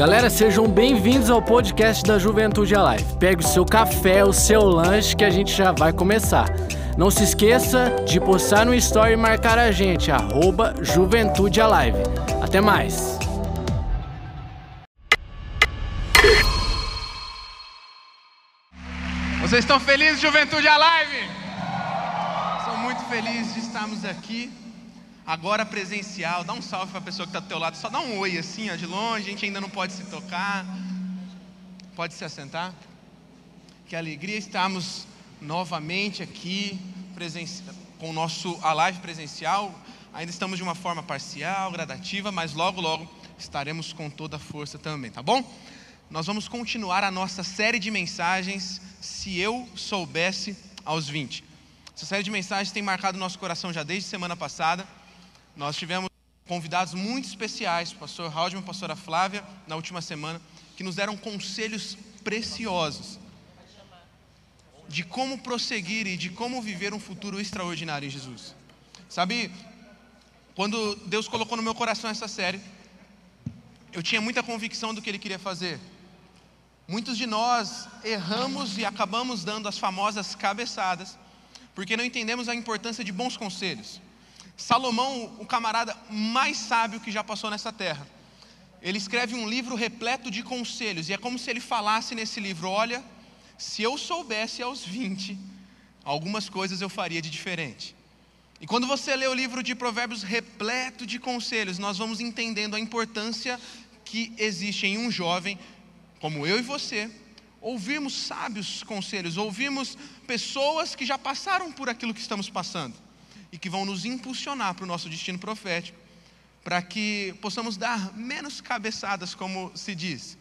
Galera, sejam bem-vindos ao podcast da Juventude Alive. Pegue o seu café, o seu lanche que a gente já vai começar. Não se esqueça de postar no story e marcar a gente, arroba Juventude Alive. Até mais! Vocês estão felizes, Juventude Alive? Sou muito feliz de estarmos aqui, agora presencial. Dá um salve para a pessoa que está do teu lado, só dá um oi assim, ó, de longe, a gente ainda não pode se tocar. Pode se assentar. Que alegria estarmos novamente aqui com o nosso a live presencial. Ainda estamos de uma forma parcial, gradativa, mas logo, logo estaremos com toda a força também, tá bom? Nós vamos continuar a nossa série de mensagens Se Eu Soubesse aos 20. Essa série de mensagens tem marcado nosso coração já desde semana passada. Nós tivemos convidados muito especiais, o pastor Haldman e a pastora Flávia, na última semana, que nos deram conselhos preciosos de como prosseguir e de como viver um futuro extraordinário em Jesus. Sabe, quando Deus colocou no meu coração essa série, eu tinha muita convicção do que Ele queria fazer. Muitos de nós erramos e acabamos dando as famosas cabeçadas, porque não entendemos a importância de bons conselhos. Salomão, o camarada mais sábio que já passou nessa terra, ele escreve um livro repleto de conselhos, e é como se ele falasse nesse livro: olha se eu soubesse aos 20, algumas coisas eu faria de diferente. E quando você lê o livro de Provérbios repleto de conselhos, nós vamos entendendo a importância que existe em um jovem, como eu e você, ouvirmos sábios conselhos, ouvirmos pessoas que já passaram por aquilo que estamos passando e que vão nos impulsionar para o nosso destino profético, para que possamos dar menos cabeçadas, como se diz,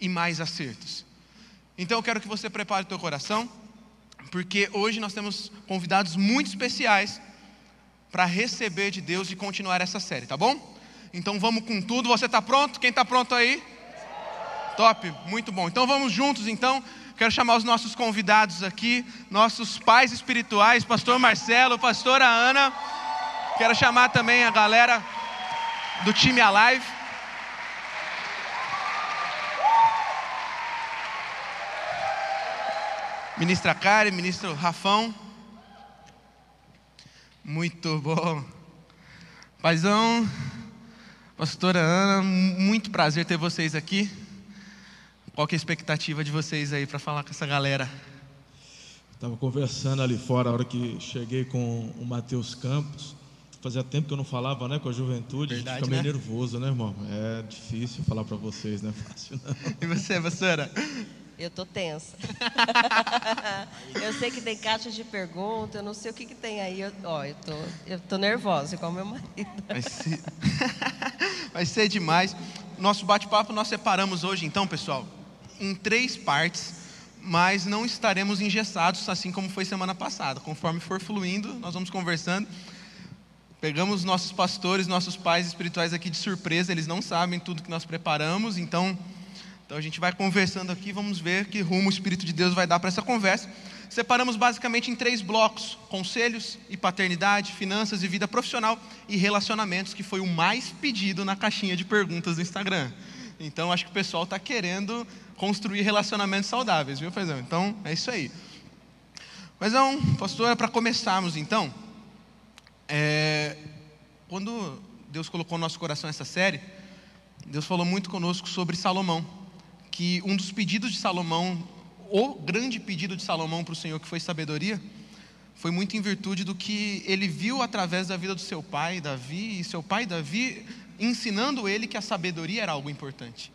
e mais acertos. Então eu quero que você prepare o teu coração, porque hoje nós temos convidados muito especiais para receber de Deus e continuar essa série, tá bom? Então vamos com tudo. Você está pronto? Quem está pronto aí? Top, muito bom. Então vamos juntos então. Quero chamar os nossos convidados aqui, nossos pais espirituais, pastor Marcelo, pastora Ana. Quero chamar também a galera do time Alive. Ministra Karen, ministro Rafão. Muito bom. Paizão, pastora Ana, muito prazer ter vocês aqui. Qual que é a expectativa de vocês aí para falar com essa galera? Estava conversando ali fora, a hora que cheguei com o Matheus Campos. Fazia tempo que eu não falava né, com a juventude, Verdade, a gente fica meio né? nervoso, né, irmão? É difícil falar para vocês, não é fácil não. E você, pastora? Eu tô tensa. eu sei que tem caixa de perguntas, eu não sei o que, que tem aí. Eu, ó, eu tô, eu tô nervosa, igual meu marido. Vai ser, Vai ser demais. Nosso bate-papo nós separamos hoje, então, pessoal, em três partes, mas não estaremos engessados, assim como foi semana passada. Conforme for fluindo, nós vamos conversando. Pegamos nossos pastores, nossos pais espirituais aqui de surpresa, eles não sabem tudo que nós preparamos, então então a gente vai conversando aqui, vamos ver que rumo o Espírito de Deus vai dar para essa conversa. Separamos basicamente em três blocos: conselhos e paternidade, finanças e vida profissional e relacionamentos, que foi o mais pedido na caixinha de perguntas do Instagram. Então acho que o pessoal está querendo construir relacionamentos saudáveis, viu, Fazão? Então é isso aí. Mas não, pastor, é para começarmos então. É, quando Deus colocou no nosso coração essa série, Deus falou muito conosco sobre Salomão que um dos pedidos de Salomão, o grande pedido de Salomão para o Senhor, que foi sabedoria, foi muito em virtude do que ele viu através da vida do seu pai, Davi, e seu pai, Davi, ensinando ele que a sabedoria era algo importante.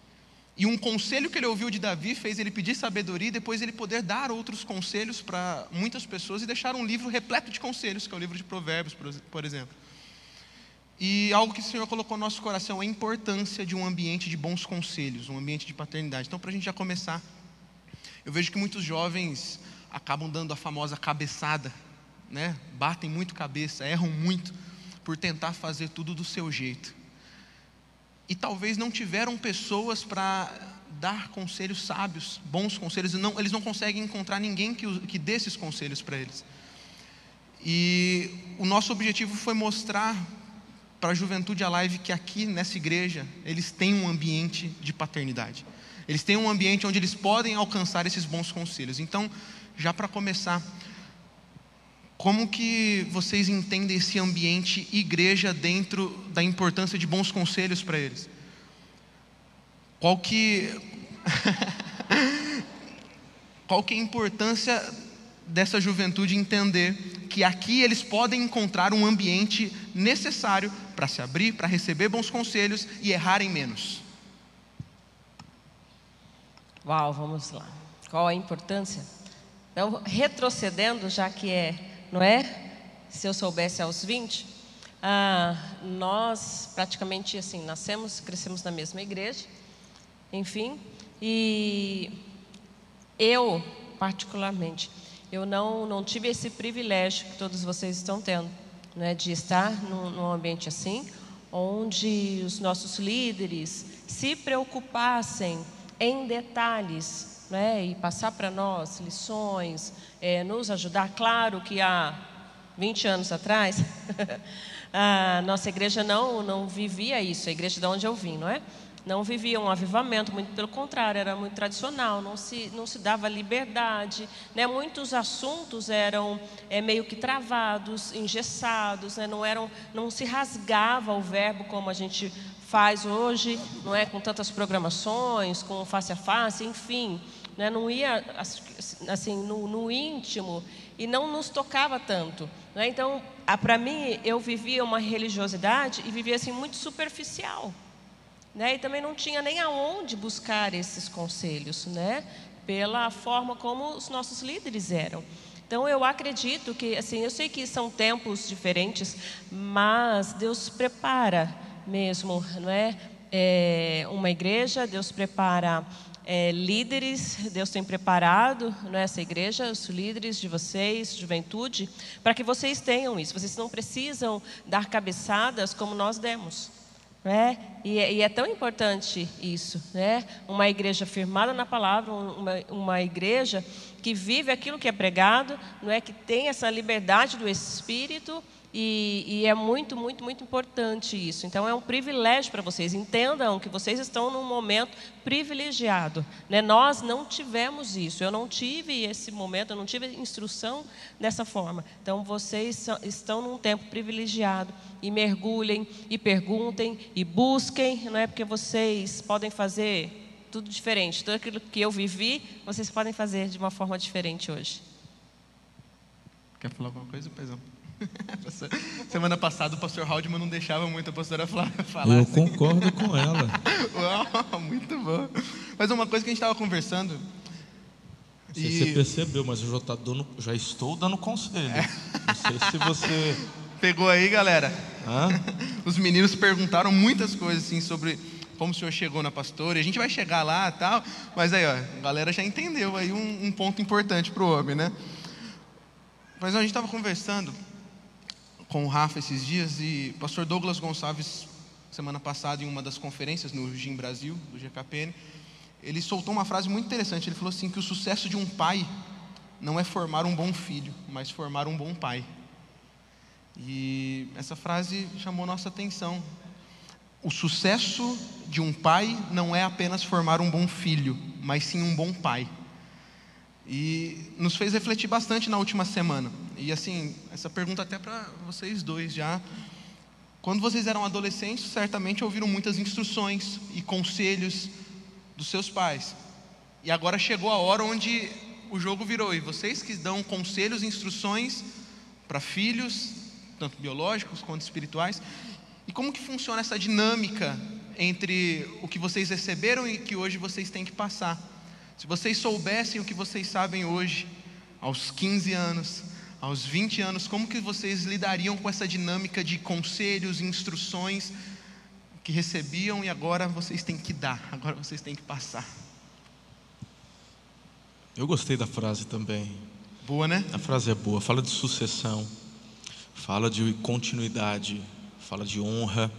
E um conselho que ele ouviu de Davi fez ele pedir sabedoria e depois ele poder dar outros conselhos para muitas pessoas e deixar um livro repleto de conselhos, que é o livro de Provérbios, por exemplo. E algo que o Senhor colocou no nosso coração é a importância de um ambiente de bons conselhos, um ambiente de paternidade. Então, para a gente já começar, eu vejo que muitos jovens acabam dando a famosa cabeçada, né? batem muito cabeça, erram muito por tentar fazer tudo do seu jeito. E talvez não tiveram pessoas para dar conselhos sábios, bons conselhos, não, eles não conseguem encontrar ninguém que, que dê esses conselhos para eles. E o nosso objetivo foi mostrar para a juventude Alive que aqui nessa igreja eles têm um ambiente de paternidade. Eles têm um ambiente onde eles podem alcançar esses bons conselhos. Então, já para começar, como que vocês entendem esse ambiente igreja dentro da importância de bons conselhos para eles? Qual que qual que é a importância dessa juventude entender que aqui eles podem encontrar um ambiente necessário para se abrir, para receber bons conselhos e errarem menos. Uau, vamos lá. Qual a importância? Então, retrocedendo, já que é, não é? Se eu soubesse aos 20, ah, nós praticamente assim, nascemos, crescemos na mesma igreja, enfim, e eu, particularmente, eu não, não tive esse privilégio que todos vocês estão tendo, né, de estar num, num ambiente assim, onde os nossos líderes se preocupassem em detalhes né, e passar para nós lições, é, nos ajudar. Claro que há 20 anos atrás, a nossa igreja não, não vivia isso, a igreja de onde eu vim, não é? não vivia um avivamento, muito pelo contrário, era muito tradicional, não se, não se dava liberdade, né? muitos assuntos eram é, meio que travados, engessados, né? não, eram, não se rasgava o verbo como a gente faz hoje, não é com tantas programações, com face a face, enfim, né? não ia assim no, no íntimo e não nos tocava tanto. Né? Então, para mim, eu vivia uma religiosidade e vivia assim muito superficial. Né? E também não tinha nem aonde buscar esses conselhos, né? pela forma como os nossos líderes eram. Então eu acredito que, assim, eu sei que são tempos diferentes, mas Deus prepara mesmo, não é? é uma igreja, Deus prepara é, líderes, Deus tem preparado é, essa igreja, os líderes de vocês, juventude, para que vocês tenham isso. Vocês não precisam dar cabeçadas como nós demos. Né? E, é, e, é tão importante isso, né? Uma igreja firmada na palavra, uma, uma igreja que vive aquilo que é pregado, não é que tem essa liberdade do Espírito e, e, é muito, muito, muito importante isso. Então é um privilégio para vocês. Entendam que vocês estão num momento privilegiado. Né? Nós não tivemos isso. Eu não tive esse momento, eu não tive instrução dessa forma. Então vocês estão num tempo privilegiado. E mergulhem, e perguntem, e busquem, não é? Porque vocês podem fazer tudo diferente. Tudo aquilo que eu vivi, vocês podem fazer de uma forma diferente hoje. Quer falar alguma coisa, Paizão? Semana passada o pastor Haldman não deixava muito a pastora falar. Eu assim. concordo com ela. Uau, muito bom. Mas uma coisa que a gente estava conversando. Você, e... você percebeu, mas eu já, tá dando, já estou dando conselho. É. Não sei se você. Pegou aí, galera? Hã? Os meninos perguntaram muitas coisas assim sobre como o senhor chegou na pastora. E a gente vai chegar lá tal. Mas aí, ó, a galera já entendeu aí um, um ponto importante para o homem, né? Mas a gente estava conversando com o Rafa esses dias e o pastor Douglas Gonçalves, semana passada, em uma das conferências no GIM Brasil, do GKPN, ele soltou uma frase muito interessante. Ele falou assim: que o sucesso de um pai não é formar um bom filho, mas formar um bom pai. E essa frase chamou nossa atenção. O sucesso de um pai não é apenas formar um bom filho, mas sim um bom pai. E nos fez refletir bastante na última semana. E assim, essa pergunta até para vocês dois já. Quando vocês eram adolescentes, certamente ouviram muitas instruções e conselhos dos seus pais. E agora chegou a hora onde o jogo virou e vocês que dão conselhos e instruções para filhos, tanto biológicos quanto espirituais. E como que funciona essa dinâmica entre o que vocês receberam e que hoje vocês têm que passar? Se vocês soubessem o que vocês sabem hoje, aos 15 anos, aos 20 anos, como que vocês lidariam com essa dinâmica de conselhos, instruções que recebiam e agora vocês têm que dar, agora vocês têm que passar? Eu gostei da frase também. Boa, né? A frase é boa. Fala de sucessão, fala de continuidade, fala de honra.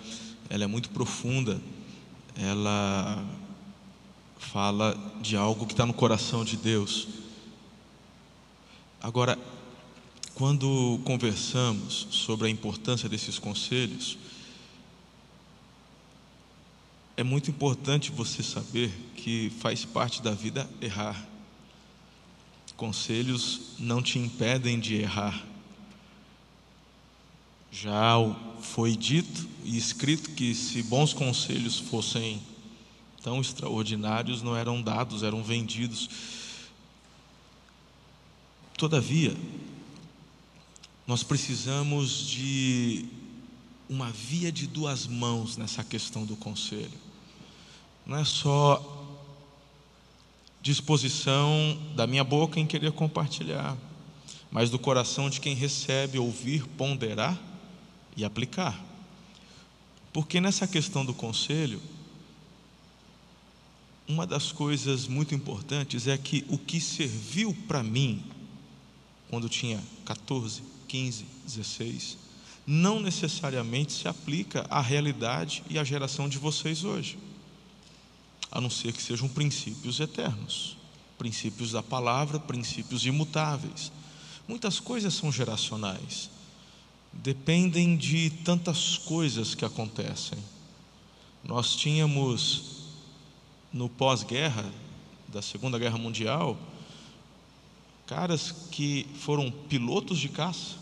Ela é muito profunda. Ela fala de algo que está no coração de Deus. Agora, quando conversamos sobre a importância desses conselhos, é muito importante você saber que faz parte da vida errar. Conselhos não te impedem de errar. Já foi dito e escrito que se bons conselhos fossem tão extraordinários, não eram dados, eram vendidos. Todavia, nós precisamos de uma via de duas mãos nessa questão do conselho. Não é só disposição da minha boca em querer compartilhar, mas do coração de quem recebe, ouvir, ponderar e aplicar. Porque nessa questão do conselho, uma das coisas muito importantes é que o que serviu para mim, quando tinha 14, 15, 16, não necessariamente se aplica à realidade e à geração de vocês hoje, a não ser que sejam princípios eternos, princípios da palavra, princípios imutáveis. Muitas coisas são geracionais, dependem de tantas coisas que acontecem. Nós tínhamos no pós-guerra da Segunda Guerra Mundial, caras que foram pilotos de caça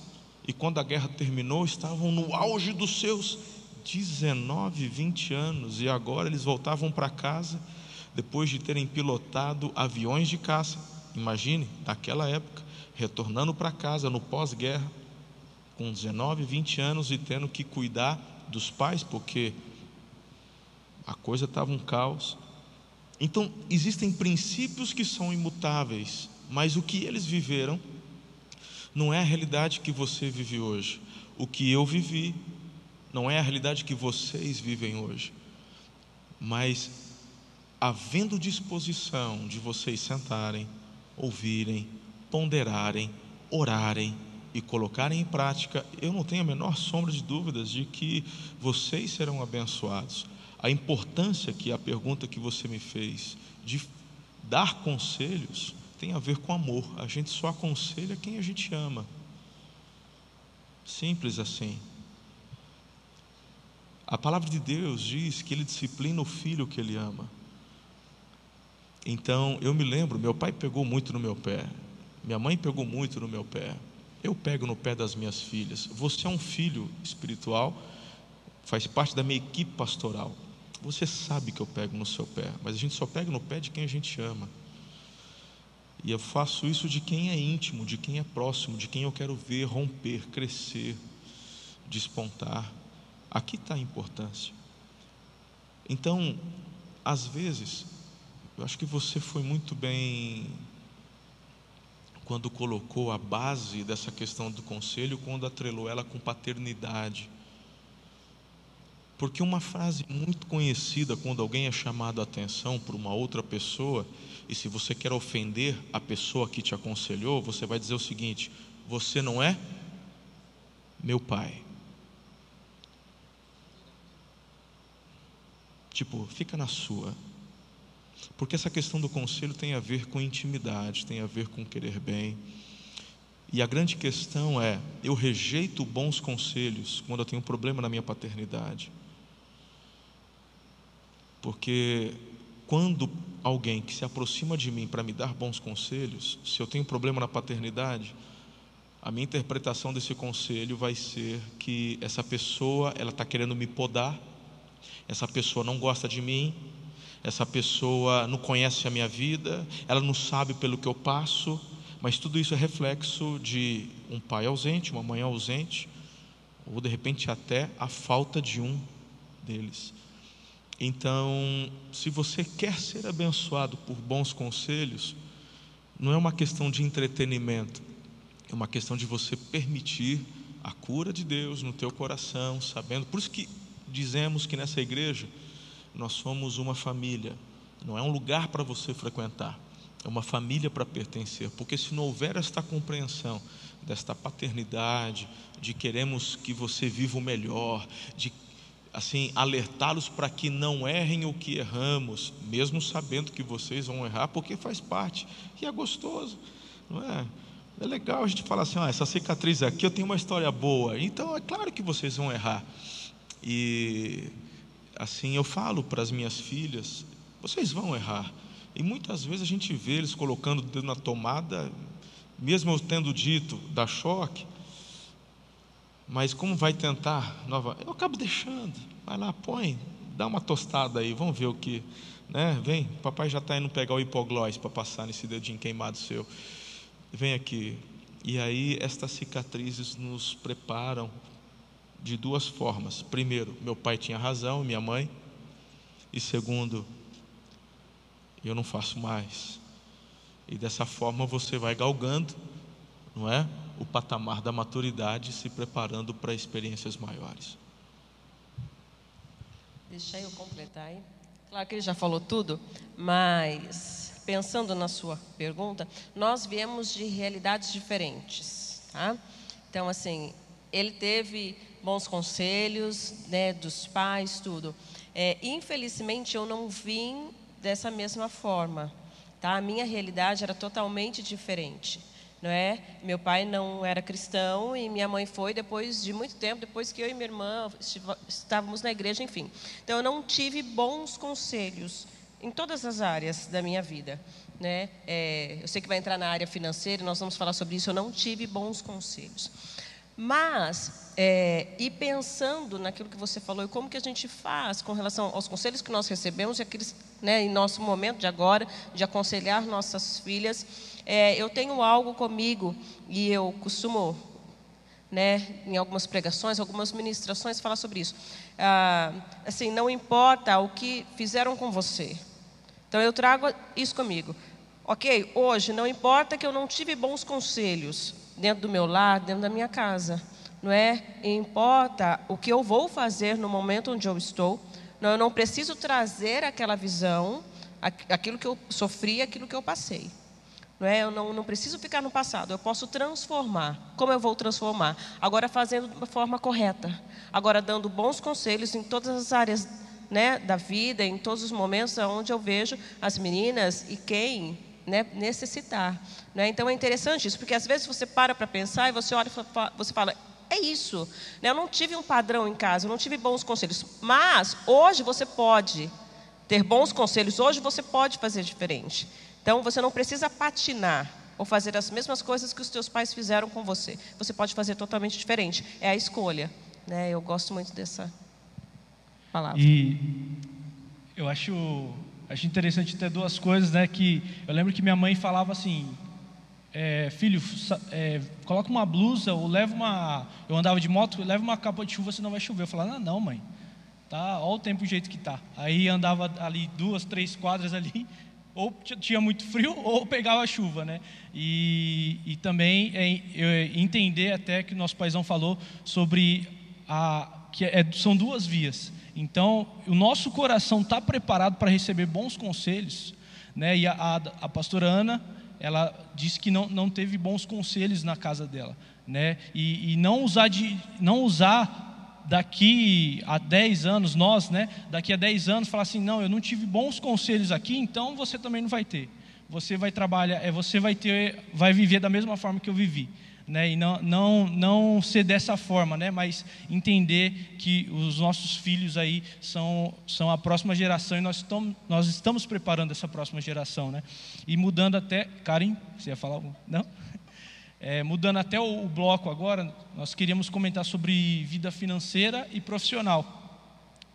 e quando a guerra terminou estavam no auge dos seus 19, 20 anos e agora eles voltavam para casa depois de terem pilotado aviões de caça. Imagine, naquela época, retornando para casa no pós-guerra, com 19, 20 anos e tendo que cuidar dos pais, porque a coisa estava um caos. Então, existem princípios que são imutáveis, mas o que eles viveram não é a realidade que você vive hoje. O que eu vivi não é a realidade que vocês vivem hoje. Mas, havendo disposição de vocês sentarem, ouvirem, ponderarem, orarem e colocarem em prática, eu não tenho a menor sombra de dúvidas de que vocês serão abençoados a importância que a pergunta que você me fez de dar conselhos tem a ver com amor. A gente só aconselha quem a gente ama. Simples assim. A palavra de Deus diz que ele disciplina o filho que ele ama. Então, eu me lembro, meu pai pegou muito no meu pé. Minha mãe pegou muito no meu pé. Eu pego no pé das minhas filhas. Você é um filho espiritual, faz parte da minha equipe pastoral. Você sabe que eu pego no seu pé, mas a gente só pega no pé de quem a gente ama. E eu faço isso de quem é íntimo, de quem é próximo, de quem eu quero ver romper, crescer, despontar. Aqui está a importância. Então, às vezes, eu acho que você foi muito bem quando colocou a base dessa questão do conselho, quando atrelou ela com paternidade. Porque uma frase muito conhecida quando alguém é chamado a atenção por uma outra pessoa, e se você quer ofender a pessoa que te aconselhou, você vai dizer o seguinte: Você não é meu pai. Tipo, fica na sua. Porque essa questão do conselho tem a ver com intimidade, tem a ver com querer bem. E a grande questão é: eu rejeito bons conselhos quando eu tenho um problema na minha paternidade. Porque quando alguém que se aproxima de mim para me dar bons conselhos, se eu tenho problema na paternidade, a minha interpretação desse conselho vai ser que essa pessoa ela está querendo me podar, essa pessoa não gosta de mim, essa pessoa não conhece a minha vida, ela não sabe pelo que eu passo, mas tudo isso é reflexo de um pai ausente, uma mãe ausente, ou de repente até a falta de um deles. Então, se você quer ser abençoado por bons conselhos, não é uma questão de entretenimento, é uma questão de você permitir a cura de Deus no teu coração, sabendo. Por isso que dizemos que nessa igreja nós somos uma família, não é um lugar para você frequentar, é uma família para pertencer, porque se não houver esta compreensão desta paternidade, de queremos que você viva o melhor, de assim, alertá-los para que não errem o que erramos, mesmo sabendo que vocês vão errar, porque faz parte e é gostoso, não é? É legal a gente falar assim: ah, essa cicatriz aqui eu tenho uma história boa, então é claro que vocês vão errar. E assim, eu falo para as minhas filhas: vocês vão errar. E muitas vezes a gente vê eles colocando o dedo na tomada, mesmo eu tendo dito, dá choque. Mas como vai tentar nova? Eu acabo deixando. Vai lá, põe, dá uma tostada aí, vamos ver o que. Né? Vem, papai já está indo pegar o hipoglós para passar nesse dedinho queimado seu. Vem aqui. E aí, estas cicatrizes nos preparam de duas formas. Primeiro, meu pai tinha razão, minha mãe. E segundo, eu não faço mais. E dessa forma você vai galgando, não é? O patamar da maturidade, se preparando para experiências maiores. Deixa eu completar aí. Claro que ele já falou tudo, mas pensando na sua pergunta, nós viemos de realidades diferentes, tá? Então, assim, ele teve bons conselhos, né, dos pais, tudo. É, infelizmente, eu não vim dessa mesma forma, tá? A minha realidade era totalmente diferente não é? Meu pai não era cristão e minha mãe foi depois de muito tempo, depois que eu e minha irmã estávamos na igreja, enfim. Então eu não tive bons conselhos em todas as áreas da minha vida, né? É, eu sei que vai entrar na área financeira, nós vamos falar sobre isso. Eu não tive bons conselhos. Mas, é, e pensando naquilo que você falou e como que a gente faz com relação aos conselhos que nós recebemos, e aqueles, né, em nosso momento de agora, de aconselhar nossas filhas, é, eu tenho algo comigo e eu costumo, né, em algumas pregações, algumas ministrações, falar sobre isso. Ah, assim, não importa o que fizeram com você. Então eu trago isso comigo. Ok, hoje não importa que eu não tive bons conselhos dentro do meu lar, dentro da minha casa, não é? Importa o que eu vou fazer no momento onde eu estou. Não, eu não preciso trazer aquela visão, aquilo que eu sofri, aquilo que eu passei. Não é? Eu não, não preciso ficar no passado, eu posso transformar. Como eu vou transformar? Agora fazendo de uma forma correta. Agora dando bons conselhos em todas as áreas né, da vida, em todos os momentos onde eu vejo as meninas e quem né, necessitar. Né? Então é interessante isso, porque às vezes você para para pensar e você olha e você fala, é isso. Né? Eu não tive um padrão em casa, eu não tive bons conselhos. Mas hoje você pode ter bons conselhos, hoje você pode fazer diferente. Então você não precisa patinar ou fazer as mesmas coisas que os teus pais fizeram com você. Você pode fazer totalmente diferente. É a escolha. Né? Eu gosto muito dessa palavra. E eu acho, acho interessante ter duas coisas, né? Que eu lembro que minha mãe falava assim, é, filho, é, coloca uma blusa ou leva uma. Eu andava de moto, leva uma capa de chuva, senão vai chover. Eu falava, ah, não, mãe. Tá, olha o tempo do jeito que tá. Aí andava ali duas, três quadras ali, ou tinha muito frio ou pegava chuva, né? E, e também é, é, entender até que o nosso paizão falou sobre a que é, são duas vias. Então, o nosso coração está preparado para receber bons conselhos, né? E a, a, a pastora Ana, ela disse que não, não teve bons conselhos na casa dela, né? E, e não usar de não usar daqui a 10 anos, nós, né, daqui a 10 anos, falar assim: não, eu não tive bons conselhos aqui, então você também não vai ter. Você vai trabalhar, é, você vai ter, vai viver da mesma forma que eu vivi. Né, e não, não, não ser dessa forma, né, mas entender que os nossos filhos aí são, são a próxima geração e nós estamos, nós estamos preparando essa próxima geração. Né, e mudando até. Karen, você ia falar algum? Não? É, mudando até o, o, bloco agora, nós queríamos comentar sobre vida financeira e profissional.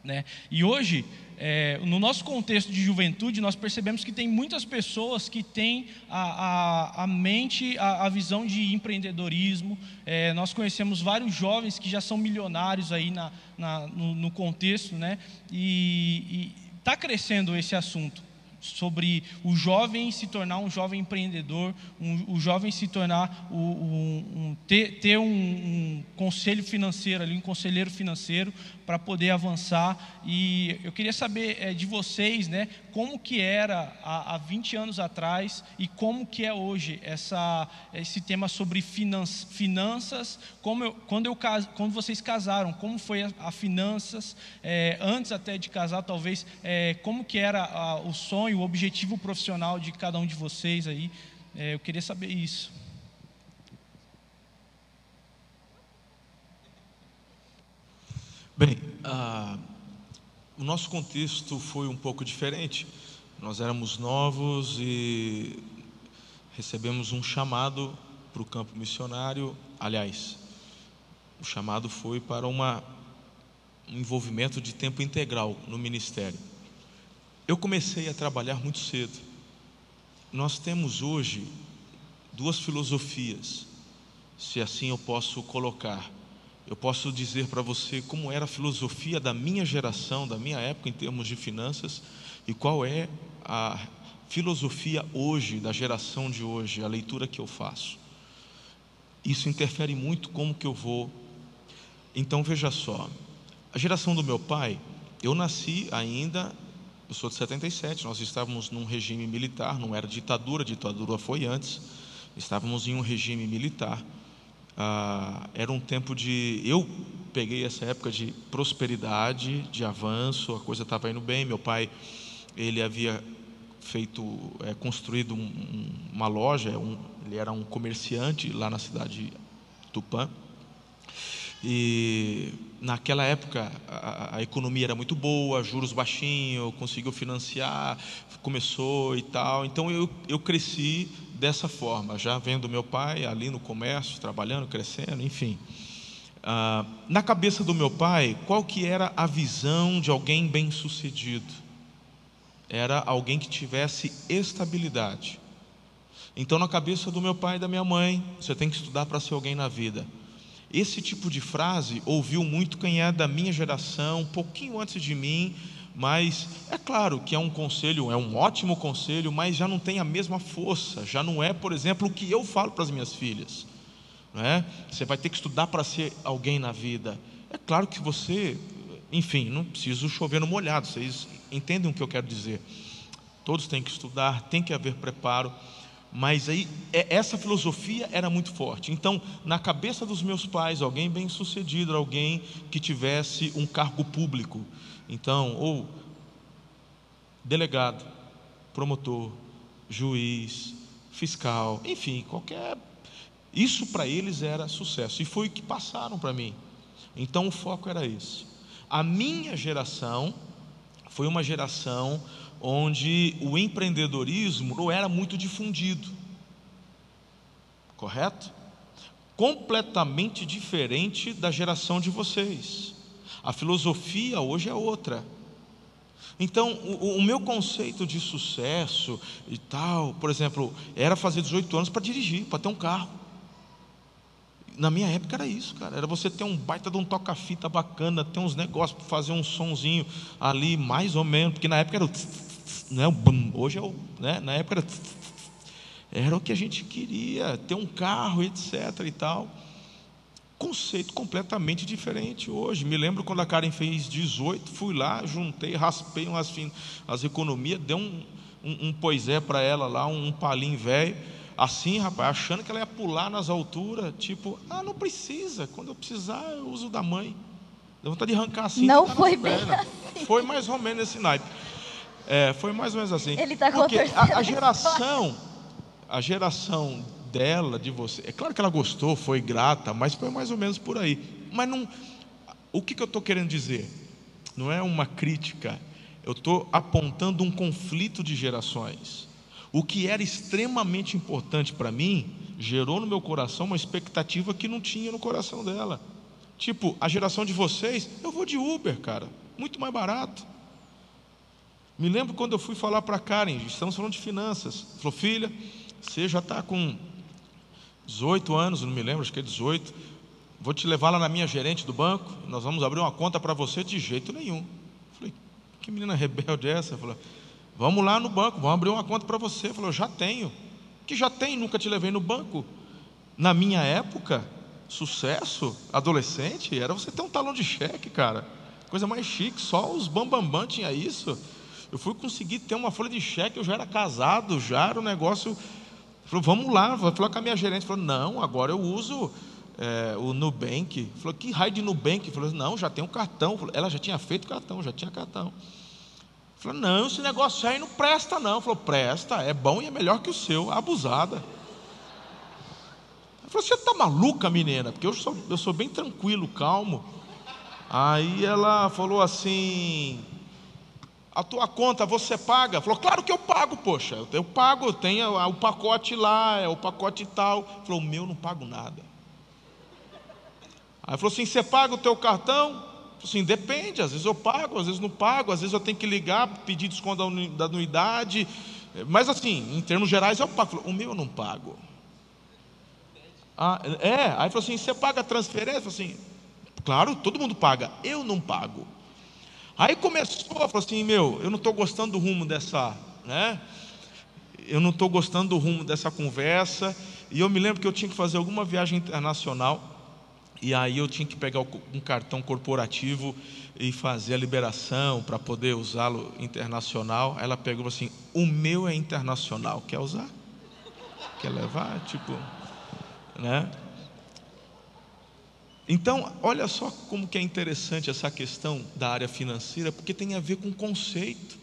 Né? E hoje, é, no nosso contexto de juventude, nós percebemos que tem muitas pessoas que têm a, a, a mente, a, a, visão de empreendedorismo. É, nós conhecemos vários jovens que já são milionários aí na, na no, no, contexto, né? e está crescendo esse assunto sobre o jovem se tornar um jovem empreendedor, um, o jovem se tornar um, um, ter, ter um, um, conselho financeiro ali, um conselheiro financeiro para poder avançar. E eu queria saber é, de vocês, né, como que era há, há 20 anos atrás e como que é hoje essa, esse tema sobre finanças, finanças como eu, quando, eu, quando vocês casaram, como foi a, a finanças, é, antes até de casar, talvez, é, como que era a, o sonho, o objetivo profissional de cada um de vocês aí. Eu queria saber isso. Bem, ah, o nosso contexto foi um pouco diferente. Nós éramos novos e recebemos um chamado para o campo missionário. Aliás, o chamado foi para uma, um envolvimento de tempo integral no ministério. Eu comecei a trabalhar muito cedo. Nós temos hoje duas filosofias, se assim eu posso colocar eu posso dizer para você como era a filosofia da minha geração, da minha época em termos de finanças, e qual é a filosofia hoje, da geração de hoje, a leitura que eu faço. Isso interfere muito como que eu vou. Então veja só, a geração do meu pai, eu nasci ainda, eu sou de 77, nós estávamos num regime militar, não era ditadura, ditadura foi antes, estávamos em um regime militar ah, era um tempo de. Eu peguei essa época de prosperidade, de avanço, a coisa estava indo bem. Meu pai, ele havia feito, é, construído um, uma loja, é um, ele era um comerciante lá na cidade de Tupã. E naquela época a, a, economia era muito boa, juros baixinhos, conseguiu financiar, começou e tal. Então eu, eu cresci dessa forma, já vendo meu pai ali no comércio, trabalhando, crescendo, enfim. Ah, na cabeça do meu pai, qual que era a visão de alguém bem-sucedido? Era alguém que tivesse estabilidade. Então, na cabeça do meu pai e da minha mãe, você tem que estudar para ser alguém na vida. Esse tipo de frase ouviu muito quem é da minha geração, um pouquinho antes de mim, mas é claro que é um conselho, é um ótimo conselho, mas já não tem a mesma força, já não é, por exemplo, o que eu falo para as minhas filhas. Não é? Você vai ter que estudar para ser alguém na vida. É claro que você, enfim, não preciso chover no molhado, vocês entendem o que eu quero dizer. Todos têm que estudar, tem que haver preparo, mas aí é, essa filosofia era muito forte. Então, na cabeça dos meus pais, alguém bem sucedido, alguém que tivesse um cargo público, então, ou delegado, promotor, juiz, fiscal, enfim, qualquer. Isso para eles era sucesso e foi o que passaram para mim. Então o foco era esse. A minha geração foi uma geração onde o empreendedorismo não era muito difundido. Correto? Completamente diferente da geração de vocês. A filosofia hoje é outra. Então, o, o, meu conceito de sucesso e tal, por exemplo, era fazer 18 anos para dirigir, para ter um carro. Na minha época era isso, cara. Era você ter um baita de um toca-fita bacana, ter uns negócios para fazer um sonzinho ali, mais ou menos, porque na época era o. Né, o hoje é o. Né, na época era. Era o que a gente queria, ter um carro, etc. e tal conceito completamente diferente hoje. Me lembro quando a Karen fez 18, fui lá, juntei, raspei umas as economias, dei um, um, um poisé para ela lá, um, um palinho velho, assim, rapaz, achando que ela ia pular nas alturas, tipo, ah, não precisa, quando eu precisar eu uso da mãe. Deu vontade de arrancar assim. Não tá foi bem assim. Foi mais ou menos esse naipe. É, foi mais ou menos assim. Ele está Porque a, a geração, a geração dela, de você. É claro que ela gostou, foi grata, mas foi mais ou menos por aí. Mas não. O que, que eu estou querendo dizer? Não é uma crítica. Eu estou apontando um conflito de gerações. O que era extremamente importante para mim gerou no meu coração uma expectativa que não tinha no coração dela. Tipo, a geração de vocês, eu vou de Uber, cara, muito mais barato. Me lembro quando eu fui falar para Karen, estamos falando de finanças. Falou, filha, você já está com 18 anos, não me lembro, acho que é 18. Vou te levar lá na minha gerente do banco, nós vamos abrir uma conta para você de jeito nenhum. Falei, que menina rebelde é essa? Falei, vamos lá no banco, vamos abrir uma conta para você. Falou, já tenho. Que já tem, nunca te levei no banco. Na minha época, sucesso, adolescente, era você ter um talão de cheque, cara. Coisa mais chique, só os bambambam bam, bam tinha isso. Eu fui conseguir ter uma folha de cheque, eu já era casado, já era um negócio Falou, vamos lá. Falou com a minha gerente. Falou, não, agora eu uso é, o Nubank. Falou, que raio de Nubank? Falou, não, já tem um cartão. Falou, ela já tinha feito cartão, já tinha cartão. Falou, não, esse negócio aí não presta, não. Falou, presta, é bom e é melhor que o seu, abusada. Falou, você está maluca, menina? Porque eu sou, eu sou bem tranquilo, calmo. Aí ela falou assim: a tua conta você paga? Falou, claro que eu pago, poxa, eu pago, tem o pacote lá, é o pacote tal. Falou, o meu não pago nada. Aí falou assim: você paga o teu cartão? Falei assim, depende, às vezes eu pago, às vezes não pago, às vezes eu tenho que ligar, pedir desconto da anuidade. Mas assim, em termos gerais eu pago. Falei, o meu eu não pago. Ah, é, aí falou assim: você paga a transferência? Falei assim, claro, todo mundo paga, eu não pago. Aí começou, falou assim: meu, eu não estou gostando do rumo dessa, né? Eu não estou gostando do rumo dessa conversa. E eu me lembro que eu tinha que fazer alguma viagem internacional. E aí eu tinha que pegar um cartão corporativo e fazer a liberação para poder usá-lo internacional. Ela pegou assim: o meu é internacional, quer usar? Quer levar? Tipo, né? Então, olha só como que é interessante essa questão da área financeira, porque tem a ver com conceito,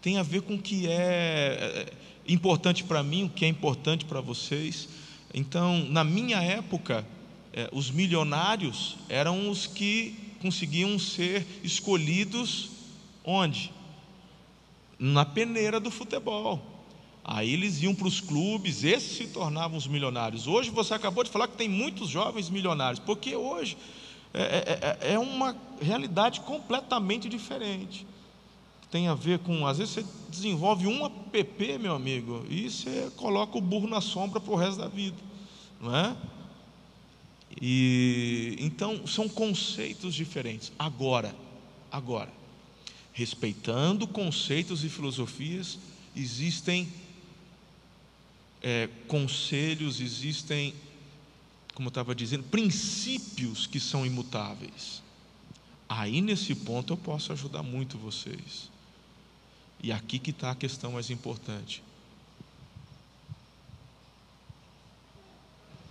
tem a ver com o que é, é importante para mim, o que é importante para vocês. Então, na minha época, é, os milionários eram os que conseguiam ser escolhidos onde? Na peneira do futebol. Aí eles iam para os clubes, esses se tornavam os milionários. Hoje você acabou de falar que tem muitos jovens milionários, porque hoje é, é, é, é uma realidade completamente diferente. Tem a ver com, às vezes você desenvolve um app, meu amigo, e você coloca o burro na sombra para o resto da vida, não é? E então são conceitos diferentes. Agora, agora, respeitando conceitos e filosofias, existem é, conselhos, existem, como eu estava dizendo, princípios que são imutáveis. Aí nesse ponto eu posso ajudar muito vocês. E aqui que está a questão mais importante.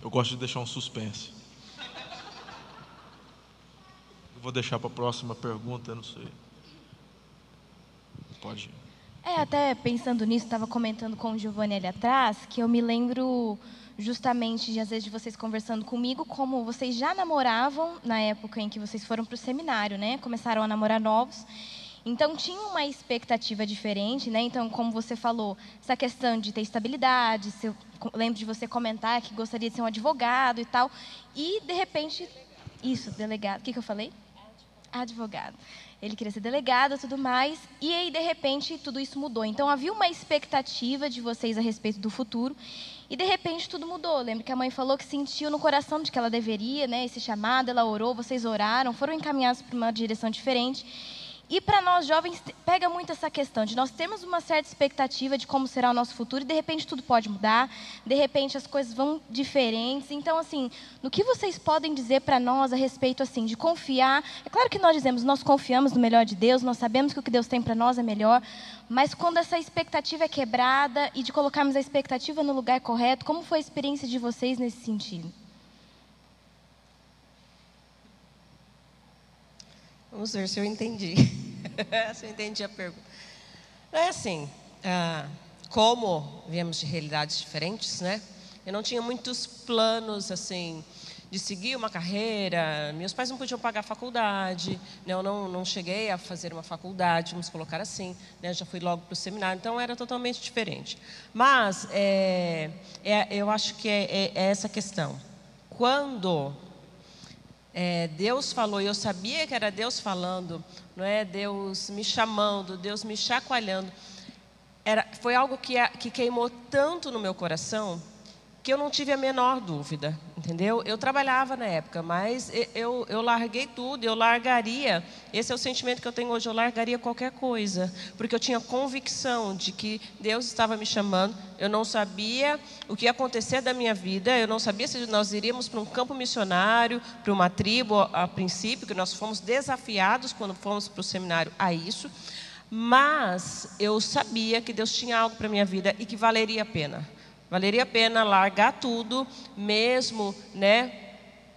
Eu gosto de deixar um suspense. Eu vou deixar para a próxima pergunta, não sei. Pode ir. É, até pensando nisso, estava comentando com o Giovanni ali atrás, que eu me lembro justamente de às vezes de vocês conversando comigo, como vocês já namoravam na época em que vocês foram para o seminário, né? Começaram a namorar novos. Então tinha uma expectativa diferente, né? Então, como você falou, essa questão de ter estabilidade, eu lembro de você comentar que gostaria de ser um advogado e tal, e de repente, isso, delegado. O que, que eu falei? Advogado ele queria ser delegado tudo mais, e aí, de repente, tudo isso mudou. Então, havia uma expectativa de vocês a respeito do futuro, e de repente tudo mudou. Lembro que a mãe falou que sentiu no coração de que ela deveria, né, esse chamado, ela orou, vocês oraram, foram encaminhados para uma direção diferente. E para nós jovens, pega muito essa questão de nós termos uma certa expectativa de como será o nosso futuro e de repente tudo pode mudar, de repente as coisas vão diferentes. Então, assim, no que vocês podem dizer para nós a respeito assim de confiar? É claro que nós dizemos, nós confiamos no melhor de Deus, nós sabemos que o que Deus tem para nós é melhor, mas quando essa expectativa é quebrada e de colocarmos a expectativa no lugar correto, como foi a experiência de vocês nesse sentido? Vamos ver se eu entendi. se eu entendi a pergunta. É assim, ah, como viemos de realidades diferentes, né? Eu não tinha muitos planos assim de seguir uma carreira. Meus pais não podiam pagar a faculdade, né? eu não, não cheguei a fazer uma faculdade, vamos colocar assim. Né? Já fui logo para o seminário, então era totalmente diferente. Mas é, é, eu acho que é, é, é essa questão. Quando é, Deus falou, e eu sabia que era Deus falando, não é? Deus me chamando, Deus me chacoalhando. Era, foi algo que, que queimou tanto no meu coração que eu não tive a menor dúvida, entendeu? Eu trabalhava na época, mas eu, eu larguei tudo, eu largaria, esse é o sentimento que eu tenho hoje, eu largaria qualquer coisa, porque eu tinha convicção de que Deus estava me chamando, eu não sabia o que ia acontecer da minha vida, eu não sabia se nós iríamos para um campo missionário, para uma tribo, a princípio, que nós fomos desafiados quando fomos para o seminário a isso, mas eu sabia que Deus tinha algo para minha vida e que valeria a pena. Valeria a pena largar tudo, mesmo, né?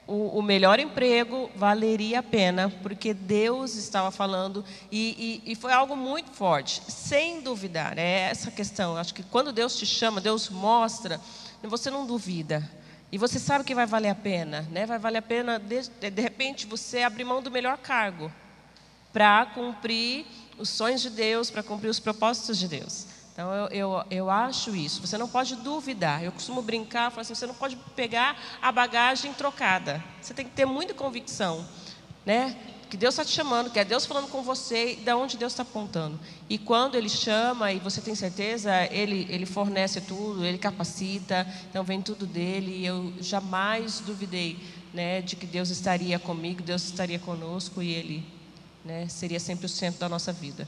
O, o melhor emprego valeria a pena, porque Deus estava falando e, e, e, foi algo muito forte, sem duvidar. É essa questão. Acho que quando Deus te chama, Deus mostra, você não duvida. E você sabe que vai valer a pena, né? Vai valer a pena, de, de repente, você abrir mão do melhor cargo para cumprir os sonhos de Deus, para cumprir os propósitos de Deus. Então eu, eu, eu acho isso. Você não pode duvidar. Eu costumo brincar, falar assim, você não pode pegar a bagagem trocada. Você tem que ter muita convicção, né? Que Deus está te chamando, que é Deus falando com você, e de onde Deus está apontando. E quando Ele chama e você tem certeza, Ele, Ele fornece tudo, Ele capacita, então vem tudo dele. E eu jamais duvidei né, de que Deus estaria comigo, Deus estaria conosco e Ele né, seria sempre o centro da nossa vida.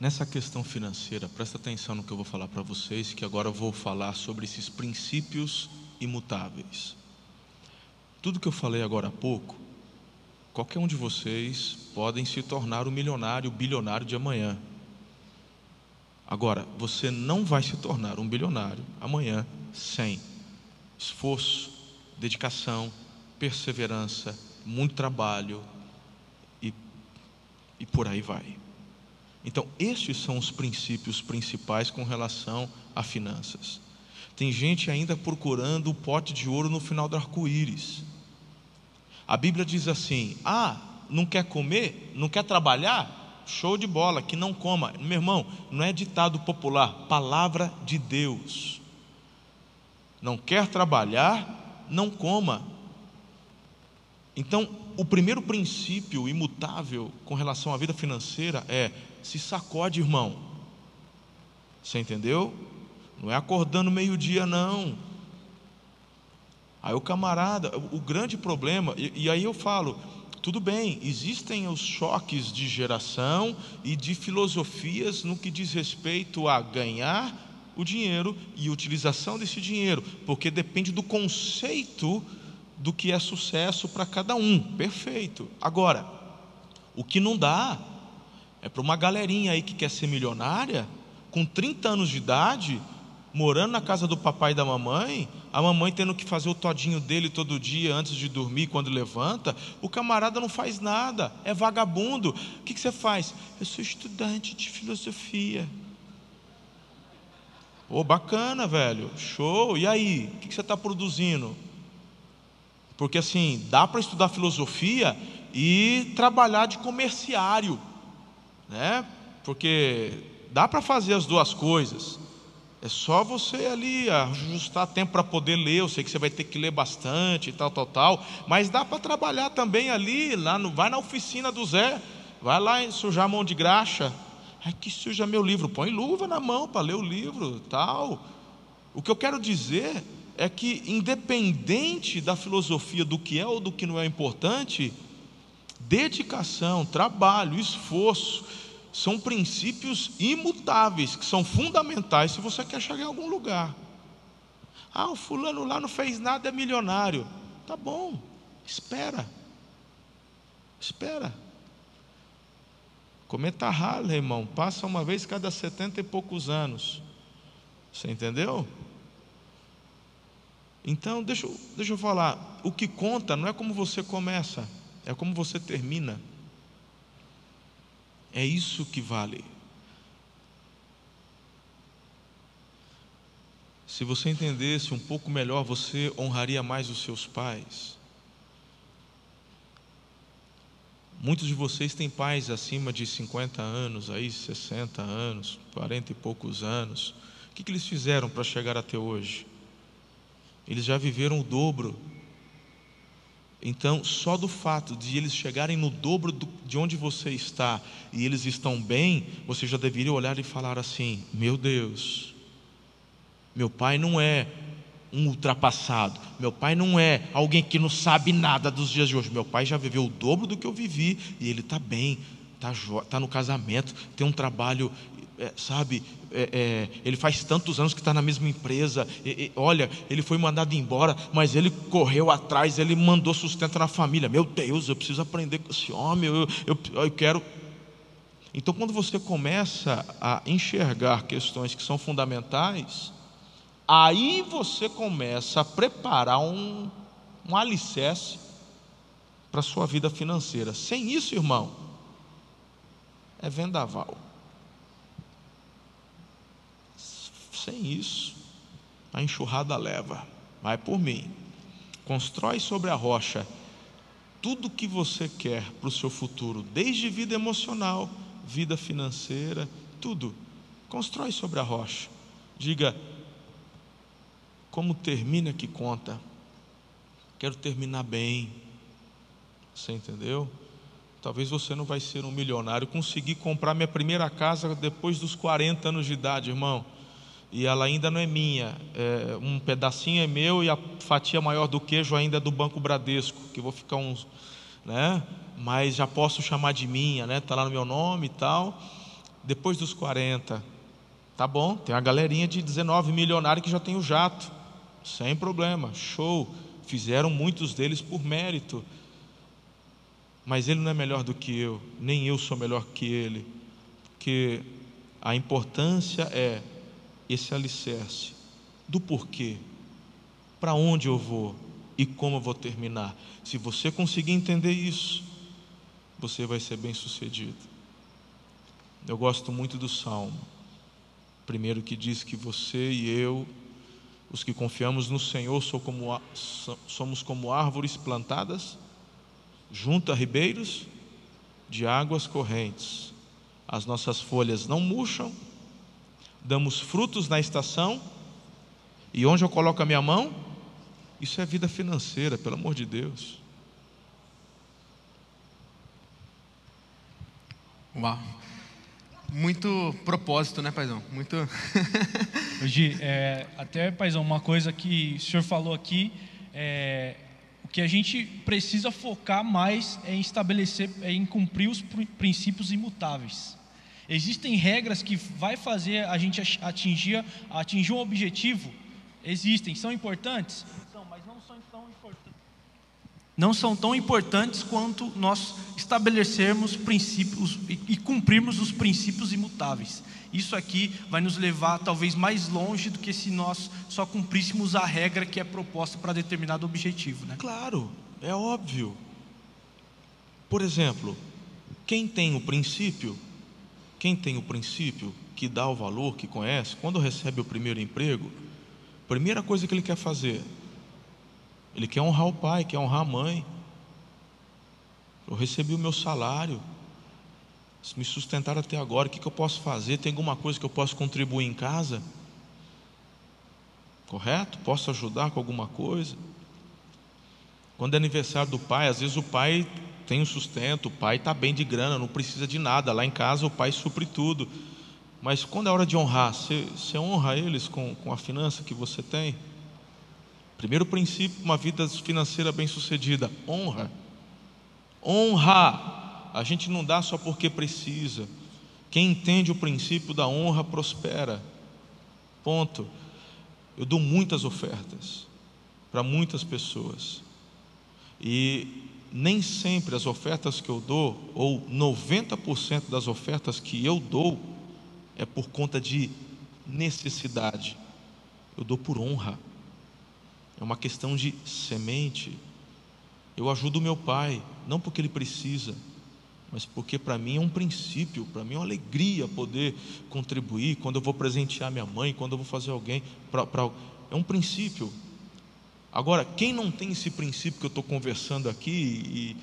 Nessa questão financeira, presta atenção no que eu vou falar para vocês, que agora eu vou falar sobre esses princípios imutáveis. Tudo que eu falei agora há pouco, qualquer um de vocês podem se tornar o milionário, o bilionário de amanhã. Agora, você não vai se tornar um bilionário amanhã sem esforço, dedicação, perseverança, muito trabalho e, e por aí vai. Então, estes são os princípios principais com relação a finanças. Tem gente ainda procurando o pote de ouro no final do arco-íris. A Bíblia diz assim: ah, não quer comer, não quer trabalhar? Show de bola, que não coma. Meu irmão, não é ditado popular, palavra de Deus. Não quer trabalhar, não coma. Então, o primeiro princípio imutável com relação à vida financeira é se sacode, irmão. Você entendeu? Não é acordando meio-dia, não. Aí o camarada, o, grande problema, e, e aí eu falo, tudo bem, existem os choques de geração e de filosofias no que diz respeito a ganhar o dinheiro e utilização desse dinheiro, porque depende do conceito do que é sucesso para cada um. Perfeito. Agora, o que não dá é para uma galerinha aí que quer ser milionária, com 30 anos de idade, morando na casa do papai e da mamãe, a mamãe tendo que fazer o todinho dele todo dia antes de dormir, quando levanta, o camarada não faz nada, é vagabundo. O que, que você faz? Eu sou estudante de filosofia. Ô, oh, bacana, velho, show. E aí, o que, que você está produzindo? Porque assim, dá para estudar filosofia e trabalhar de comerciário né? Porque dá para fazer as duas coisas. É só você ali ajustar tempo para poder ler. Eu sei que você vai ter que ler bastante e tal, tal, tal. Mas dá para trabalhar também ali, lá no, vai na oficina do Zé, vai lá sujar a mão de graxa. Ai, que suja meu livro. Põe luva na mão para ler o livro, tal. O que eu quero dizer é que, independente da filosofia do que é ou do que não é importante, dedicação, trabalho, esforço, são princípios imutáveis, que são fundamentais se você quer chegar em algum lugar. Ah, o fulano lá não fez nada, é milionário. Tá bom, espera. Espera. Cometa rala, irmão, passa uma vez cada setenta e poucos anos. Você entendeu? Então, deixa, deixa eu falar. O que conta não é como você começa, é como você termina. É isso que vale. Se você entendesse um pouco melhor, você honraria mais os seus pais. Muitos de vocês têm pais acima de 50 anos, aí 60 anos, 40 e poucos anos. O que, que eles fizeram para chegar até hoje? Eles já viveram o dobro então, só do fato de eles chegarem no dobro de onde você está e eles estão bem, você já deveria olhar e falar assim: Meu Deus, meu pai não é um ultrapassado, meu pai não é alguém que não sabe nada dos dias de hoje. Meu pai já viveu o dobro do que eu vivi e ele está bem, está tá no casamento, tem um trabalho é, sabe, é, é, ele faz tantos anos que está na mesma empresa. E, e, olha, ele foi mandado embora, mas ele correu atrás, ele mandou sustento na família. Meu Deus, eu preciso aprender com esse homem. Eu, eu, eu quero. Então, quando você começa a enxergar questões que são fundamentais, aí você começa a preparar um, um alicerce para a sua vida financeira. Sem isso, irmão, é vendaval. Sem isso, a enxurrada leva. Vai por mim. Constrói sobre a rocha tudo o que você quer para o seu futuro, desde vida emocional vida financeira, tudo. Constrói sobre a rocha. Diga, como termina que conta. Quero terminar bem. Você entendeu? Talvez você não vai ser um milionário. Consegui comprar minha primeira casa depois dos 40 anos de idade, irmão. E ela ainda não é minha. É, um pedacinho é meu e a fatia maior do queijo ainda é do Banco Bradesco, que vou ficar uns, né? Mas já posso chamar de minha, né? Tá lá no meu nome e tal. Depois dos 40, tá bom? Tem uma galerinha de 19 milionários que já tem o jato, sem problema, show. Fizeram muitos deles por mérito mas ele não é melhor do que eu, nem eu sou melhor que ele, porque a importância é esse alicerce do porquê, para onde eu vou e como eu vou terminar. Se você conseguir entender isso, você vai ser bem sucedido. Eu gosto muito do Salmo, primeiro que diz que você e eu, os que confiamos no Senhor, somos como árvores plantadas junto a ribeiros de águas correntes. As nossas folhas não murcham, damos frutos na estação, e onde eu coloco a minha mão, isso é vida financeira, pelo amor de Deus. Uau. Muito propósito, né, Paizão? Muito. Hoje, é, até, Paizão, uma coisa que o senhor falou aqui, é, que a gente precisa focar mais é em estabelecer, é em cumprir os princípios imutáveis. Existem regras que vai fazer a gente atingir, atingir um objetivo? Existem, são importantes? São, mas não são tão importantes. Não são tão importantes quanto nós estabelecermos princípios e cumprirmos os princípios imutáveis. Isso aqui vai nos levar talvez mais longe do que se nós só cumpríssemos a regra que é proposta para determinado objetivo, né? Claro, é óbvio. Por exemplo, quem tem o princípio, quem tem o princípio que dá o valor, que conhece, quando recebe o primeiro emprego, primeira coisa que ele quer fazer, ele quer honrar o pai, quer honrar a mãe. Eu recebi o meu salário, me sustentaram até agora, o que, que eu posso fazer? Tem alguma coisa que eu posso contribuir em casa? Correto? Posso ajudar com alguma coisa? Quando é aniversário do pai, às vezes o pai tem sustento, o pai está bem de grana, não precisa de nada. Lá em casa o pai supre tudo. Mas quando é hora de honrar, você, você honra eles com, com a finança que você tem? Primeiro princípio, uma vida financeira bem sucedida: honra. Honra a gente não dá só porque precisa. Quem entende o princípio da honra prospera. Ponto. Eu dou muitas ofertas para muitas pessoas. E nem sempre as ofertas que eu dou, ou 90% das ofertas que eu dou, é por conta de necessidade. Eu dou por honra. É uma questão de semente. Eu ajudo meu pai, não porque ele precisa, mas porque para mim é um princípio, para mim é uma alegria poder contribuir quando eu vou presentear minha mãe, quando eu vou fazer alguém, pra, pra, é um princípio. Agora, quem não tem esse princípio que eu estou conversando aqui, e,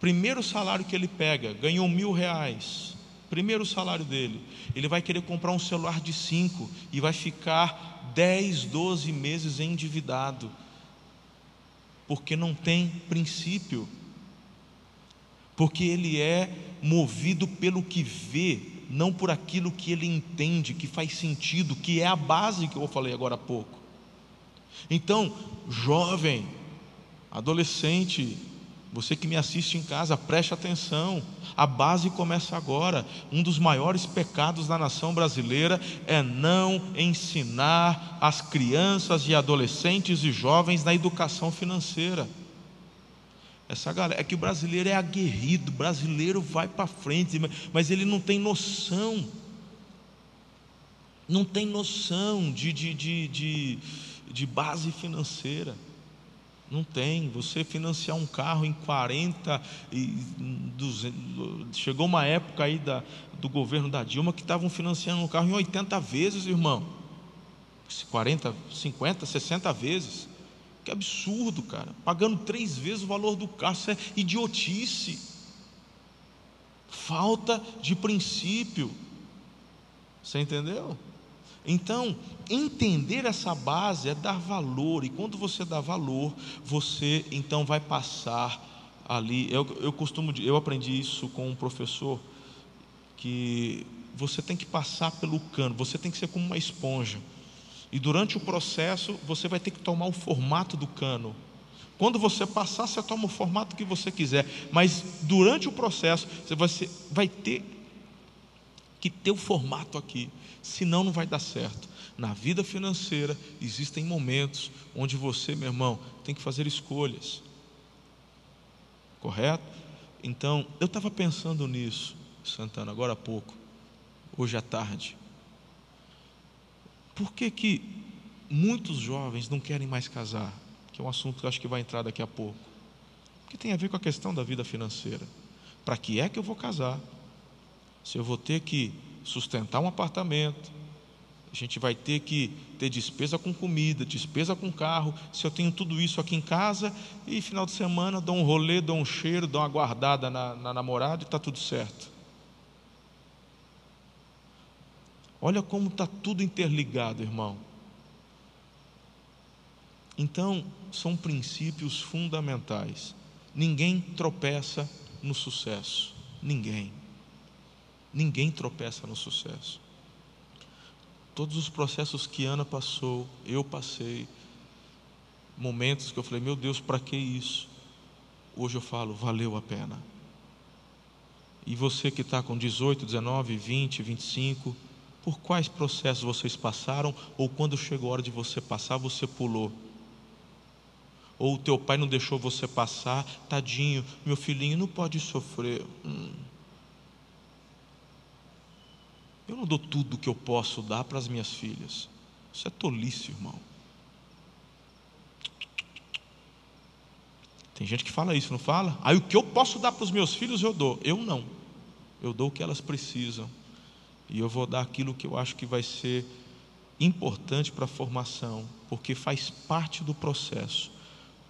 primeiro salário que ele pega, ganhou mil reais, primeiro salário dele, ele vai querer comprar um celular de cinco e vai ficar 10, 12 meses endividado, porque não tem princípio porque ele é movido pelo que vê, não por aquilo que ele entende, que faz sentido, que é a base que eu falei agora há pouco. Então, jovem, adolescente, você que me assiste em casa, preste atenção. A base começa agora. Um dos maiores pecados da nação brasileira é não ensinar as crianças e adolescentes e jovens na educação financeira. Essa galera, é que o brasileiro é aguerrido, o brasileiro vai para frente, mas ele não tem noção, não tem noção de, de, de, de, de base financeira. Não tem. Você financiar um carro em 40 e 200, chegou uma época aí da, do governo da Dilma que estavam financiando um carro em 80 vezes, irmão. 40, 50, 60 vezes. Que absurdo, cara. Pagando três vezes o valor do carro. Isso é idiotice. Falta de princípio. Você entendeu? Então, entender essa base é dar valor, e quando você dá valor, você então vai passar ali. Eu, eu costumo, eu aprendi isso com um professor, que você tem que passar pelo cano, você tem que ser como uma esponja. E durante o processo, você vai ter que tomar o formato do cano. Quando você passar, você toma o formato que você quiser, mas durante o processo, você vai, vai ter que ter o formato aqui, senão não vai dar certo. Na vida financeira, existem momentos onde você, meu irmão, tem que fazer escolhas. Correto? Então, eu estava pensando nisso, Santana, agora há pouco, hoje à tarde. Por que, que muitos jovens não querem mais casar? Que é um assunto que eu acho que vai entrar daqui a pouco. Porque tem a ver com a questão da vida financeira. Para que é que eu vou casar? Se eu vou ter que sustentar um apartamento, a gente vai ter que ter despesa com comida, despesa com carro. Se eu tenho tudo isso aqui em casa e final de semana dou um rolê, dou um cheiro, dou uma guardada na, na namorada e está tudo certo. Olha como está tudo interligado, irmão. Então, são princípios fundamentais. Ninguém tropeça no sucesso. Ninguém. Ninguém tropeça no sucesso. Todos os processos que Ana passou, eu passei, momentos que eu falei, meu Deus, para que isso? Hoje eu falo, valeu a pena. E você que está com 18, 19, 20, 25, por quais processos vocês passaram, ou quando chegou a hora de você passar, você pulou. Ou o teu pai não deixou você passar, tadinho, meu filhinho não pode sofrer. Hum. Eu não dou tudo que eu posso dar para as minhas filhas. Isso é tolice, irmão. Tem gente que fala isso, não fala? Aí o que eu posso dar para os meus filhos eu dou. Eu não. Eu dou o que elas precisam. E eu vou dar aquilo que eu acho que vai ser importante para a formação, porque faz parte do processo.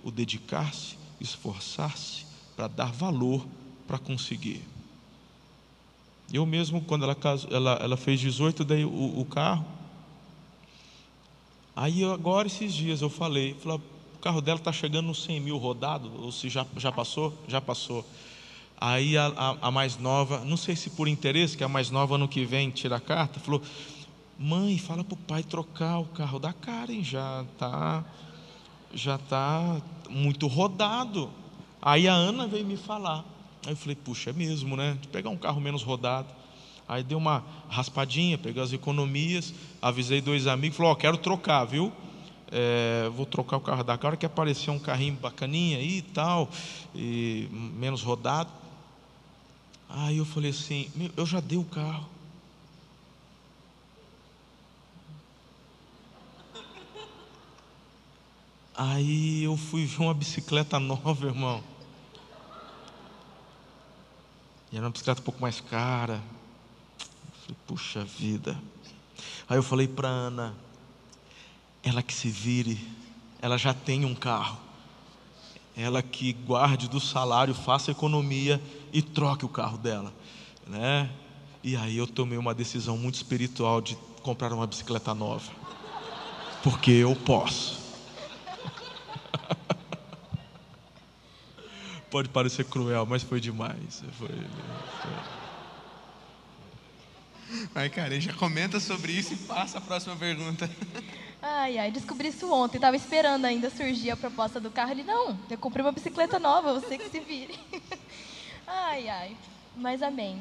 O dedicar-se, esforçar-se para dar valor para conseguir. Eu mesmo, quando ela, ela, ela fez 18, dei o, o carro. Aí agora, esses dias, eu falei, falei o carro dela está chegando nos 100 mil rodado, ou se já, já passou? Já passou. Aí a, a, a, mais nova, não sei se por interesse, que a mais nova ano que vem tira a carta, falou: Mãe, fala para o pai trocar o carro da Karen, já está já tá muito rodado. Aí a Ana veio me falar. Aí eu falei: Puxa, é mesmo, né? De pegar um carro menos rodado. Aí deu uma raspadinha, peguei as economias, avisei dois amigos, falou: Ó, quero trocar, viu? É, vou trocar o carro da cara que apareceu um carrinho bacaninha aí e tal, e menos rodado. Aí eu falei assim: eu já dei o carro. Aí eu fui ver uma bicicleta nova, irmão. E era uma bicicleta um pouco mais cara. Falei, puxa vida. Aí eu falei para Ana, ela que se vire, ela já tem um carro. Ela que guarde do salário, faça economia e troque o carro dela, né? E aí eu tomei uma decisão muito espiritual de comprar uma bicicleta nova, porque eu posso. Pode parecer cruel, mas foi demais. Foi, foi... Vai, cara, já comenta sobre isso e passa a próxima pergunta. Ai, ai, descobri isso ontem. Tava esperando ainda surgir a proposta do carro. Ele, não, eu comprei uma bicicleta nova, você que se vire. Ai, ai, mas amém.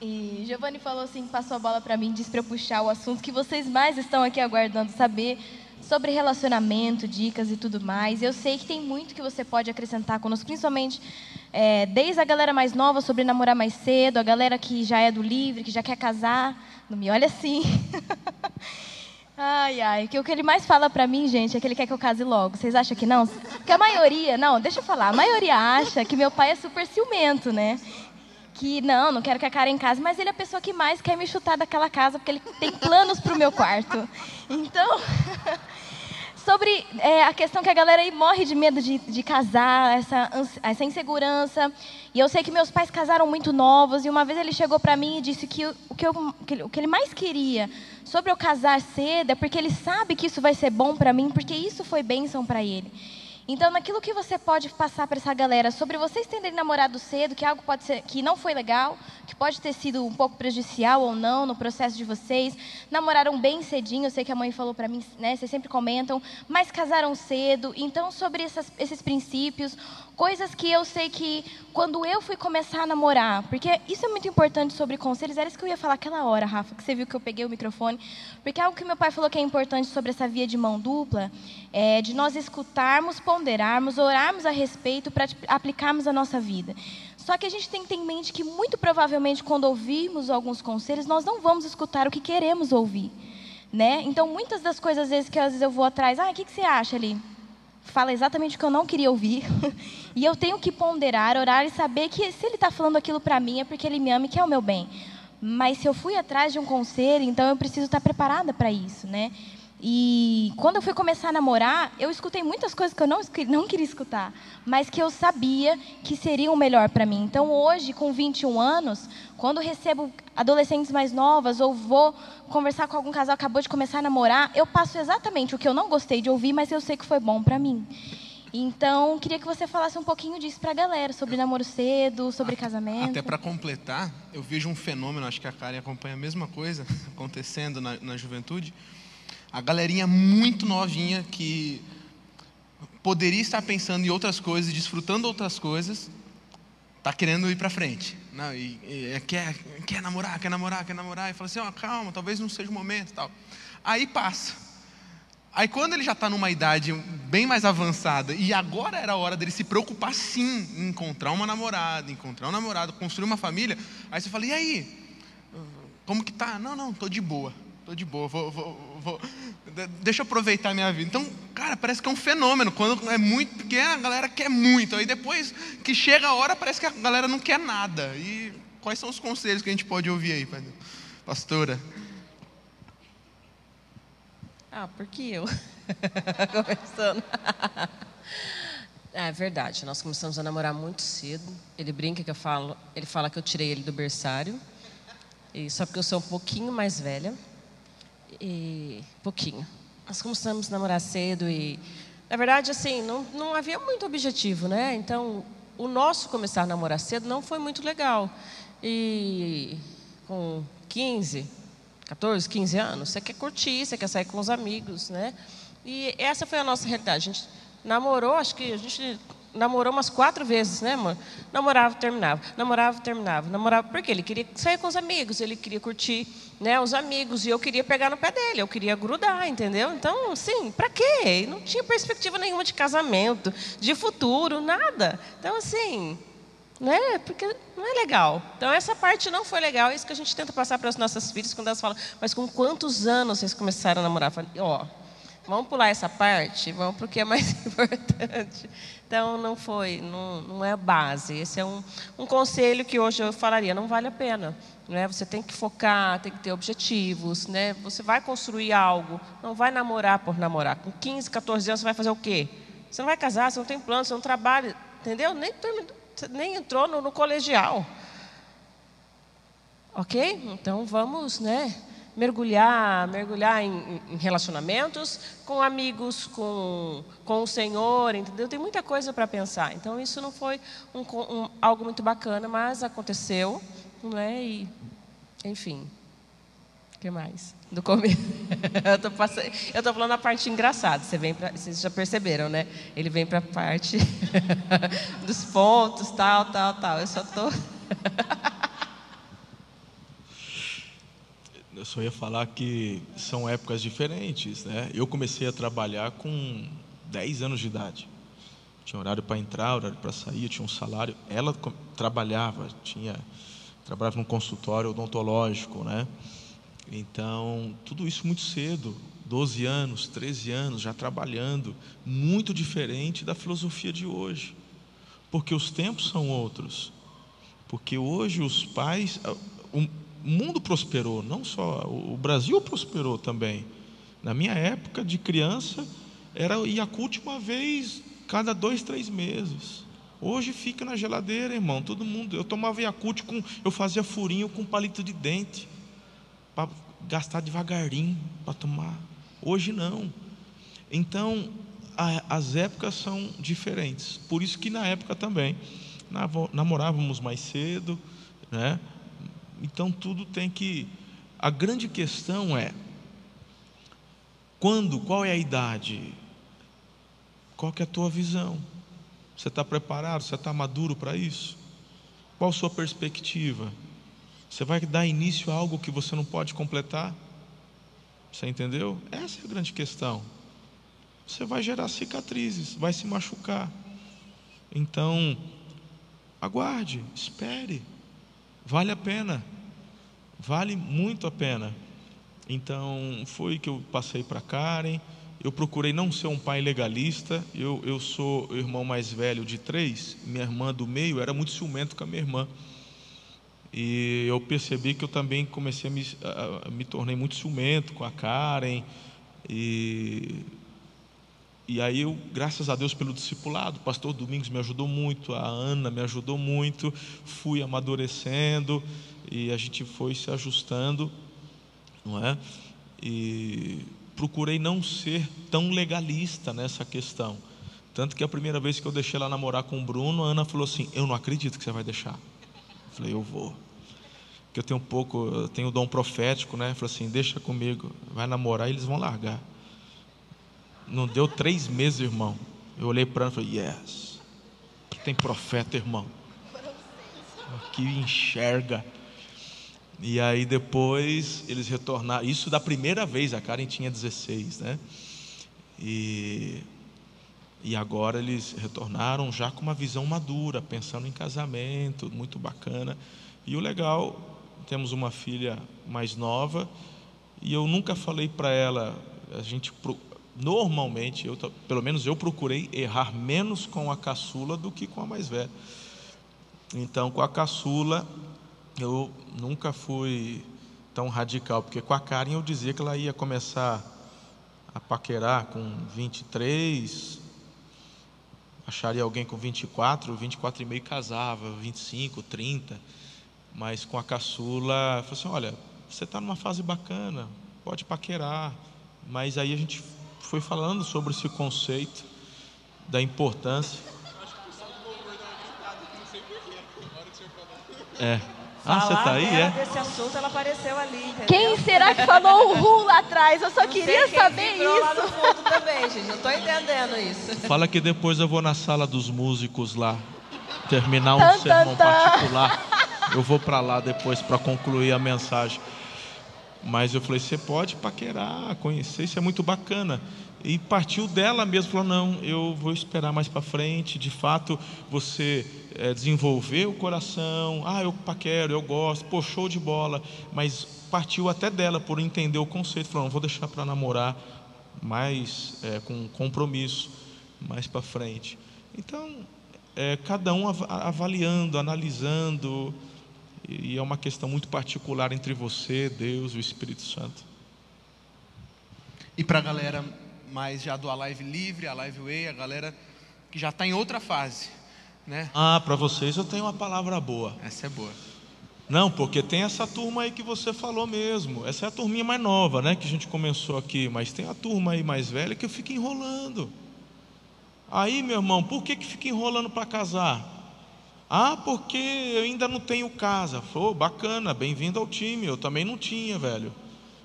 E Giovanni falou assim, passou a bola para mim, disse para eu puxar o assunto que vocês mais estão aqui aguardando saber sobre relacionamento, dicas e tudo mais. Eu sei que tem muito que você pode acrescentar conosco, principalmente é, desde a galera mais nova sobre namorar mais cedo, a galera que já é do livre, que já quer casar. Não me olha assim. Ai, ai, o que ele mais fala pra mim, gente, é que ele quer que eu case logo. Vocês acham que não? Porque a maioria, não, deixa eu falar, a maioria acha que meu pai é super ciumento, né? Que não, não quero que a Karen case, mas ele é a pessoa que mais quer me chutar daquela casa porque ele tem planos pro meu quarto. Então, sobre é, a questão que a galera aí morre de medo de, de casar, essa, essa insegurança. E eu sei que meus pais casaram muito novos, e uma vez ele chegou para mim e disse que o que, eu, o que ele mais queria sobre eu casar cedo é porque ele sabe que isso vai ser bom para mim, porque isso foi bênção para ele. Então, naquilo que você pode passar para essa galera sobre vocês terem namorado cedo, que algo pode ser que não foi legal, que pode ter sido um pouco prejudicial ou não no processo de vocês, namoraram bem cedinho, eu sei que a mãe falou para mim, né, vocês sempre comentam, mas casaram cedo. Então, sobre essas, esses princípios, coisas que eu sei que quando eu fui começar a namorar, porque isso é muito importante sobre conselhos, era isso que eu ia falar aquela hora, Rafa, que você viu que eu peguei o microfone, porque algo que meu pai falou que é importante sobre essa via de mão dupla é de nós escutarmos, ponderarmos, orarmos a respeito para aplicarmos a nossa vida. Só que a gente tem que ter em mente que muito provavelmente quando ouvirmos alguns conselhos, nós não vamos escutar o que queremos ouvir, né? Então, muitas das coisas às vezes que às vezes eu vou atrás, ah, o que, que você acha ali? Fala exatamente o que eu não queria ouvir. e eu tenho que ponderar, orar e saber que se ele está falando aquilo para mim é porque ele me ama e quer o meu bem. Mas se eu fui atrás de um conselho, então eu preciso estar preparada para isso, né? E quando eu fui começar a namorar, eu escutei muitas coisas que eu não, não queria escutar, mas que eu sabia que seriam melhor para mim. Então, hoje, com 21 anos, quando recebo adolescentes mais novas ou vou conversar com algum casal que acabou de começar a namorar, eu passo exatamente o que eu não gostei de ouvir, mas eu sei que foi bom para mim. Então, queria que você falasse um pouquinho disso para a galera, sobre namoro cedo, sobre casamento. Até para completar, eu vejo um fenômeno, acho que a Karen acompanha a mesma coisa acontecendo na, na juventude a galerinha muito novinha que poderia estar pensando em outras coisas, desfrutando outras coisas, está querendo ir para frente. Não, e, e, quer, quer namorar, quer namorar, quer namorar. E fala assim: oh, calma, talvez não seja o momento tal. Aí passa. Aí quando ele já está numa idade bem mais avançada, e agora era a hora dele se preocupar sim em encontrar uma namorada, encontrar um namorado, construir uma família, aí você fala, e aí? Como que tá? Não, não, estou de boa. Estou de boa, vou, vou, vou, deixa eu aproveitar a minha vida. Então, cara, parece que é um fenômeno. Quando é muito, porque a galera quer muito. Aí depois que chega a hora, parece que a galera não quer nada. E quais são os conselhos que a gente pode ouvir aí, pastora? Ah, porque eu? Começando. é verdade, nós começamos a namorar muito cedo. Ele brinca que eu falo, ele fala que eu tirei ele do berçário. E só porque eu sou um pouquinho mais velha e pouquinho. Nós começamos a namorar cedo e, na verdade, assim, não, não havia muito objetivo, né? Então, o nosso começar a namorar cedo não foi muito legal. E com 15, 14, 15 anos, você quer curtir, você quer sair com os amigos, né? E essa foi a nossa realidade. A gente namorou, acho que a gente namorou umas quatro vezes, né, amor? Namorava, terminava, namorava, terminava, namorava, porque ele queria sair com os amigos, ele queria curtir, né, os amigos, e eu queria pegar no pé dele, eu queria grudar, entendeu? Então, assim, para quê? Não tinha perspectiva nenhuma de casamento, de futuro, nada. Então, assim, né? Porque não é legal. Então, essa parte não foi legal, é isso que a gente tenta passar para as nossas filhas quando elas falam, mas com quantos anos vocês começaram a namorar? falei, ó, vamos pular essa parte, vamos para o que é mais importante. Então, não foi, não, não é base. Esse é um, um conselho que hoje eu falaria, não vale a pena. Né? Você tem que focar, tem que ter objetivos. Né? Você vai construir algo, não vai namorar por namorar. Com 15, 14 anos, você vai fazer o quê? Você não vai casar, você não tem plano, você não trabalha, entendeu? Nem, nem entrou no, no colegial. Ok? Então, vamos, né? Mergulhar, mergulhar em, em, relacionamentos com amigos, com, com o Senhor, entendeu? Tem muita coisa para pensar. Então isso não foi um, um, algo muito bacana, mas aconteceu, né? E, enfim, o que mais? Do começo, eu estou falando a parte engraçada. Você vem pra, vocês já perceberam, né? Ele vem para a parte dos pontos, tal, tal, tal. Eu só estou eu só ia falar que são épocas diferentes, né? Eu comecei a trabalhar com 10 anos de idade. Tinha horário para entrar, horário para sair, tinha um salário. Ela trabalhava, tinha trabalhava num consultório odontológico, né? Então, tudo isso muito cedo, 12 anos, 13 anos, já trabalhando, muito diferente da filosofia de hoje. Porque os tempos são outros. Porque hoje os pais, mundo prosperou, não só o Brasil prosperou também. Na minha época de criança, era Yakult uma vez cada dois, três meses. Hoje fica na geladeira, irmão. Todo mundo. Eu tomava Yakult com. Eu fazia furinho com palito de dente. Para gastar devagarinho para tomar. Hoje não. Então, a, as épocas são diferentes. Por isso que na época também namorávamos mais cedo, né? Então tudo tem que. A grande questão é quando, qual é a idade? Qual que é a tua visão? Você está preparado? Você está maduro para isso? Qual a sua perspectiva? Você vai dar início a algo que você não pode completar? Você entendeu? Essa é a grande questão. Você vai gerar cicatrizes, vai se machucar. Então, aguarde, espere. Vale a pena. Vale muito a pena. Então, foi que eu passei para Karen. Eu procurei não ser um pai legalista. Eu, eu sou o irmão mais velho de três. Minha irmã do meio era muito ciumento com a minha irmã. E eu percebi que eu também comecei a me, a, me tornei muito ciumento com a Karen. E, e aí eu, graças a Deus pelo discipulado, o pastor Domingos me ajudou muito, a Ana me ajudou muito, fui amadurecendo e a gente foi se ajustando, não é? E procurei não ser tão legalista nessa questão. Tanto que a primeira vez que eu deixei ela namorar com o Bruno, a Ana falou assim: Eu não acredito que você vai deixar. Eu falei: Eu vou. Porque eu tenho um pouco, eu tenho o dom profético, né? Falei assim: Deixa comigo, vai namorar e eles vão largar. Não deu três meses, irmão. Eu olhei para ela e falei: Yes. Tem profeta, irmão. Que enxerga. E aí depois eles retornaram. Isso da primeira vez, a Karen tinha 16, né? E, e agora eles retornaram já com uma visão madura, pensando em casamento, muito bacana. E o legal, temos uma filha mais nova, e eu nunca falei para ela, a gente normalmente, eu, pelo menos eu procurei errar menos com a caçula do que com a mais velha. Então, com a caçula, eu nunca fui tão radical, porque com a Karen eu dizia que ela ia começar a paquerar com 23, acharia alguém com 24, 24 e meio casava, 25, 30, mas com a caçula, falou assim, olha, você está numa fase bacana, pode paquerar, mas aí a gente foi falando sobre esse conceito da importância. É. Ah, você tá aí, é? desse assunto, ela apareceu ali, entendeu? Quem será que falou o Ru lá atrás? Eu só não queria saber isso. lá no fundo também, gente. Eu tô entendendo isso. Fala que depois eu vou na sala dos músicos lá terminar um tan, sermão tan, particular. Eu vou para lá depois para concluir a mensagem. Mas eu falei, você pode paquerar, conhecer, isso é muito bacana. E partiu dela mesmo, falou: não, eu vou esperar mais para frente. De fato, você é, desenvolver o coração. Ah, eu paquero, eu gosto, pô, show de bola. Mas partiu até dela por entender o conceito. Falou: não, vou deixar para namorar mais é, com compromisso mais para frente. Então, é, cada um avaliando, analisando. E é uma questão muito particular entre você, Deus, o Espírito Santo. E para a galera mais já do A Live Livre, a Live Way, a galera que já está em outra fase, né? Ah, para vocês eu tenho uma palavra boa. Essa é boa. Não, porque tem essa turma aí que você falou mesmo. Essa é a turminha mais nova, né? Que a gente começou aqui. Mas tem a turma aí mais velha que fica enrolando. Aí, meu irmão, por que, que fica enrolando para casar? Ah, porque eu ainda não tenho casa. Falou, bacana, bem-vindo ao time. Eu também não tinha, velho.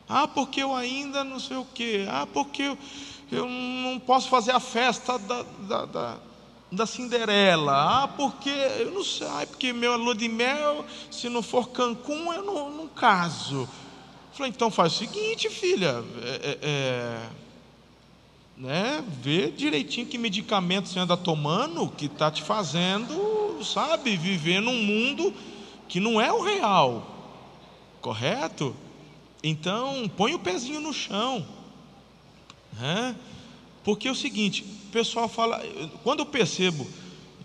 Ah, porque eu ainda não sei o quê. Ah, porque eu, eu não posso fazer a festa da, da, da, da Cinderela. Ah, porque eu não sei, ah, porque meu lua de mel, se não for Cancún, eu não, não caso. Falei, então faz o seguinte, filha, é, é, é, né, vê direitinho que medicamento você anda tomando, que está te fazendo, sabe, viver num mundo que não é o real, correto? Então, põe o pezinho no chão. Né? Porque é o seguinte, o pessoal fala, quando eu percebo,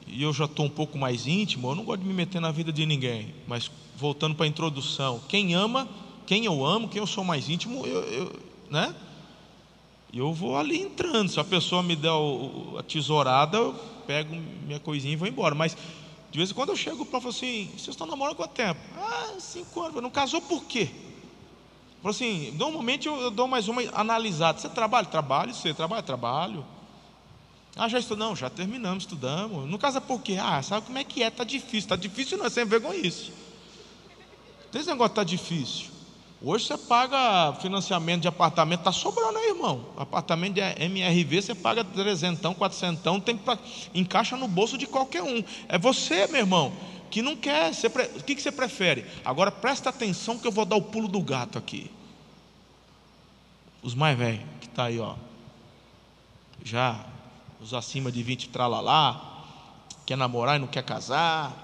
e eu já estou um pouco mais íntimo, eu não gosto de me meter na vida de ninguém, mas voltando para a introdução, quem ama, quem eu amo, quem eu sou mais íntimo, eu, eu, né? E eu vou ali entrando. Se a pessoa me der a tesourada, eu pego minha coisinha e vou embora. Mas de vez em quando eu chego para falar assim: vocês estão namorando quanto tempo? Ah, cinco anos. Não casou por quê? Falo assim: normalmente eu, eu dou mais uma analisada. Você trabalha? Trabalho. Você trabalha? Trabalho. Ah, já estudou? Não, já terminamos, estudamos. Não casa por quê? Ah, sabe como é que é? Está difícil. Está difícil não é sem vergonha isso. Esse negócio está difícil. Hoje você paga financiamento de apartamento, está sobrando aí, irmão. Apartamento de MRV, você paga trezentão, quatrocentão, tem pra, encaixa no bolso de qualquer um. É você, meu irmão, que não quer. Você, o que, que você prefere? Agora presta atenção que eu vou dar o pulo do gato aqui. Os mais velhos, que está aí, ó. Já, os acima de 20 tralalá, quer namorar e não quer casar.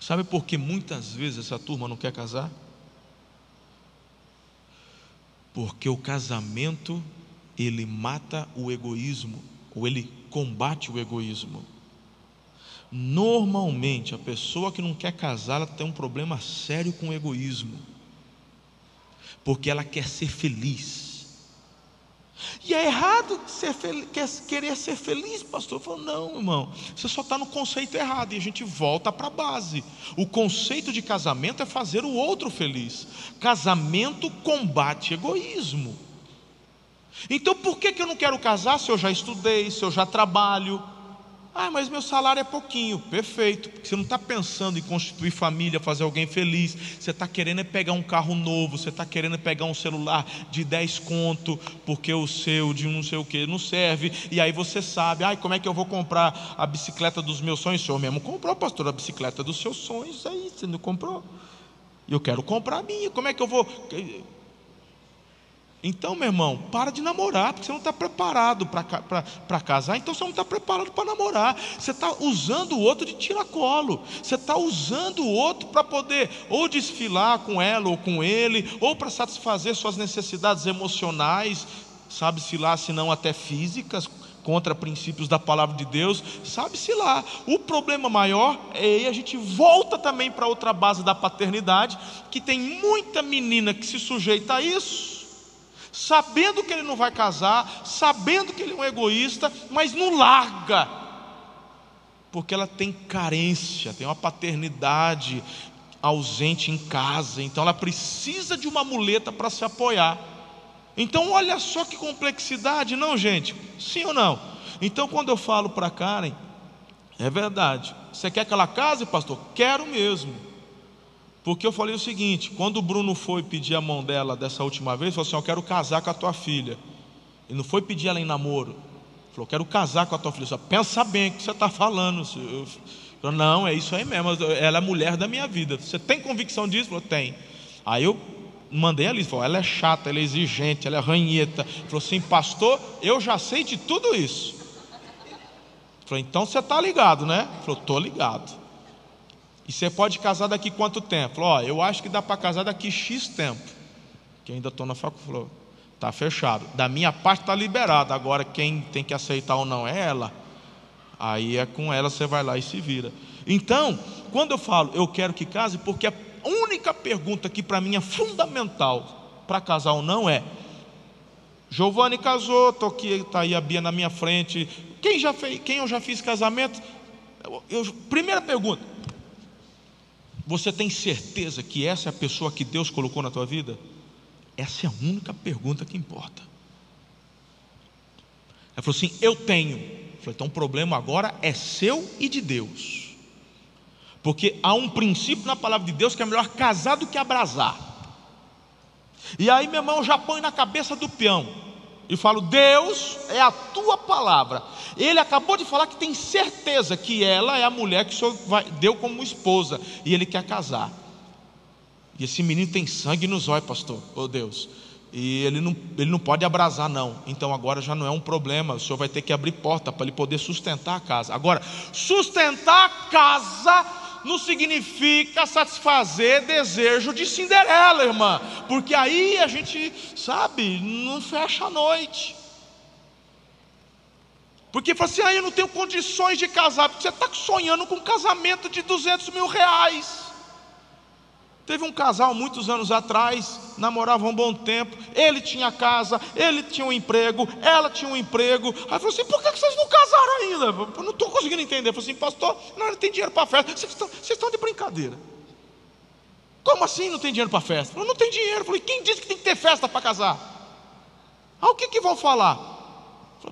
Sabe por que muitas vezes essa turma não quer casar? Porque o casamento, ele mata o egoísmo, ou ele combate o egoísmo. Normalmente, a pessoa que não quer casar, ela tem um problema sério com o egoísmo. Porque ela quer ser feliz. E é errado ser querer ser feliz, pastor. Eu falo, não, irmão, você só está no conceito errado. E a gente volta para a base. O conceito de casamento é fazer o outro feliz. Casamento combate egoísmo. Então por que, que eu não quero casar se eu já estudei, se eu já trabalho? Ah, mas meu salário é pouquinho. Perfeito. Porque você não está pensando em constituir família, fazer alguém feliz. Você está querendo é pegar um carro novo. Você está querendo é pegar um celular de 10 conto, porque o seu de não sei o que não serve. E aí você sabe, ai, como é que eu vou comprar a bicicleta dos meus sonhos? O senhor mesmo comprou, pastor, a bicicleta dos seus sonhos. Aí, você não comprou. Eu quero comprar a minha. Como é que eu vou. Então, meu irmão, para de namorar, porque você não está preparado para casar, então você não está preparado para namorar. Você está usando o outro de tiracolo. Você está usando o outro para poder ou desfilar com ela ou com ele, ou para satisfazer suas necessidades emocionais, sabe-se lá, se não até físicas, contra princípios da palavra de Deus, sabe-se lá. O problema maior é a gente volta também para outra base da paternidade, que tem muita menina que se sujeita a isso sabendo que ele não vai casar, sabendo que ele é um egoísta, mas não larga, porque ela tem carência, tem uma paternidade ausente em casa, então ela precisa de uma muleta para se apoiar. Então, olha só que complexidade, não, gente? Sim ou não? Então, quando eu falo para Karen, é verdade. Você quer que ela case, pastor? Quero mesmo. Porque eu falei o seguinte: quando o Bruno foi pedir a mão dela dessa última vez, falou assim: Eu quero casar com a tua filha. E não foi pedir ela em namoro. Falou: Quero casar com a tua filha. Só pensa bem o que você está falando. Eu falei, não, é isso aí mesmo. Ela é mulher da minha vida. Você tem convicção disso? Falou: Tem. Aí eu mandei ali, falou: Ela é chata, ela é exigente, ela é ranheta. Falou assim: Pastor, eu já sei de tudo isso. Falou: Então você está ligado, né? Falou: Estou ligado. E você pode casar daqui quanto tempo? Ó, eu acho que dá para casar daqui X tempo. Que ainda estou na faculdade. Falou, está fechado. Da minha parte está liberado. Agora quem tem que aceitar ou não é ela. Aí é com ela, você vai lá e se vira. Então, quando eu falo eu quero que case, porque a única pergunta que para mim é fundamental para casar ou não é: Giovanni casou, tô aqui, está aí a Bia na minha frente. Quem já fez, quem eu já fiz casamento? Eu, eu, primeira pergunta: você tem certeza que essa é a pessoa que Deus colocou na tua vida? Essa é a única pergunta que importa. Ela falou assim: Eu tenho. Eu falei, então o problema agora é seu e de Deus. Porque há um princípio na palavra de Deus que é melhor casar do que abrasar. E aí, meu irmão, já põe na cabeça do peão e falo: Deus é a tua palavra. Ele acabou de falar que tem certeza que ela é a mulher que o Senhor vai, deu como esposa e ele quer casar. E esse menino tem sangue nos olhos, pastor, oh Deus. E ele não, ele não pode abrasar, não. Então agora já não é um problema. O senhor vai ter que abrir porta para ele poder sustentar a casa. Agora, sustentar a casa não significa satisfazer desejo de Cinderela, irmã, porque aí a gente, sabe, não fecha a noite. Porque fala assim, ah, eu não tenho condições de casar, porque você está sonhando com um casamento de 200 mil reais. Teve um casal muitos anos atrás, namoravam um bom tempo. Ele tinha casa, ele tinha um emprego, ela tinha um emprego. Aí falou assim: por que vocês não casaram ainda? Eu não estou conseguindo entender. Eu falei assim, pastor, não, tem dinheiro para festa. Vocês estão, vocês estão de brincadeira. Como assim não tem dinheiro para festa? Eu não tem dinheiro. Eu falei, quem disse que tem que ter festa para casar? Ah, o que, que vão falar?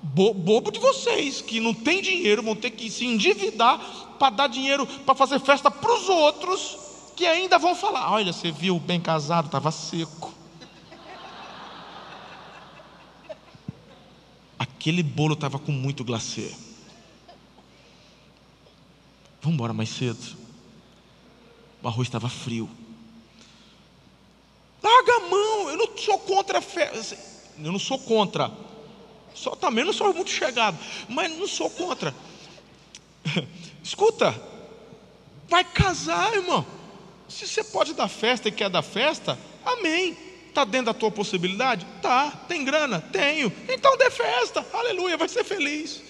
Bobo de vocês, que não tem dinheiro, vão ter que se endividar para dar dinheiro para fazer festa para os outros que ainda vão falar: olha, você viu, bem casado, estava seco. Aquele bolo estava com muito glacê. Vamos embora mais cedo. O arroz estava frio. Larga a mão, eu não sou contra a fé. Eu não sou contra. Só também não sou muito chegado, mas não sou contra. Escuta, vai casar, irmão. Se você pode dar festa e quer dar festa, amém. Está dentro da tua possibilidade? Tá. Tem grana? Tenho. Então dê festa. Aleluia, vai ser feliz.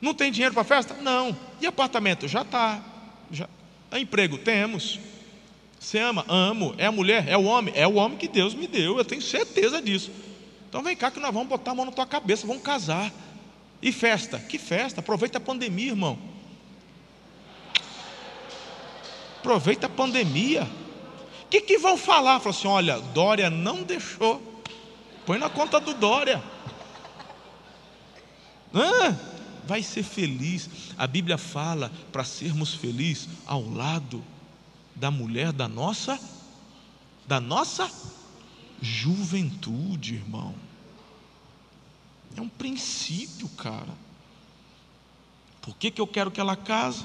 Não tem dinheiro para festa? Não. E apartamento? Já está. Já. Emprego? Temos. Você ama? Amo. É a mulher? É o homem? É o homem que Deus me deu. Eu tenho certeza disso. Então vem cá que nós vamos botar a mão na tua cabeça, vamos casar. E festa? Que festa? Aproveita a pandemia, irmão. Aproveita a pandemia. O que, que vão falar? Falou assim: olha, Dória não deixou. Põe na conta do Dória. Ah, vai ser feliz. A Bíblia fala para sermos felizes ao lado da mulher da nossa, da nossa juventude, irmão. É um princípio, cara. Por que, que eu quero que ela case?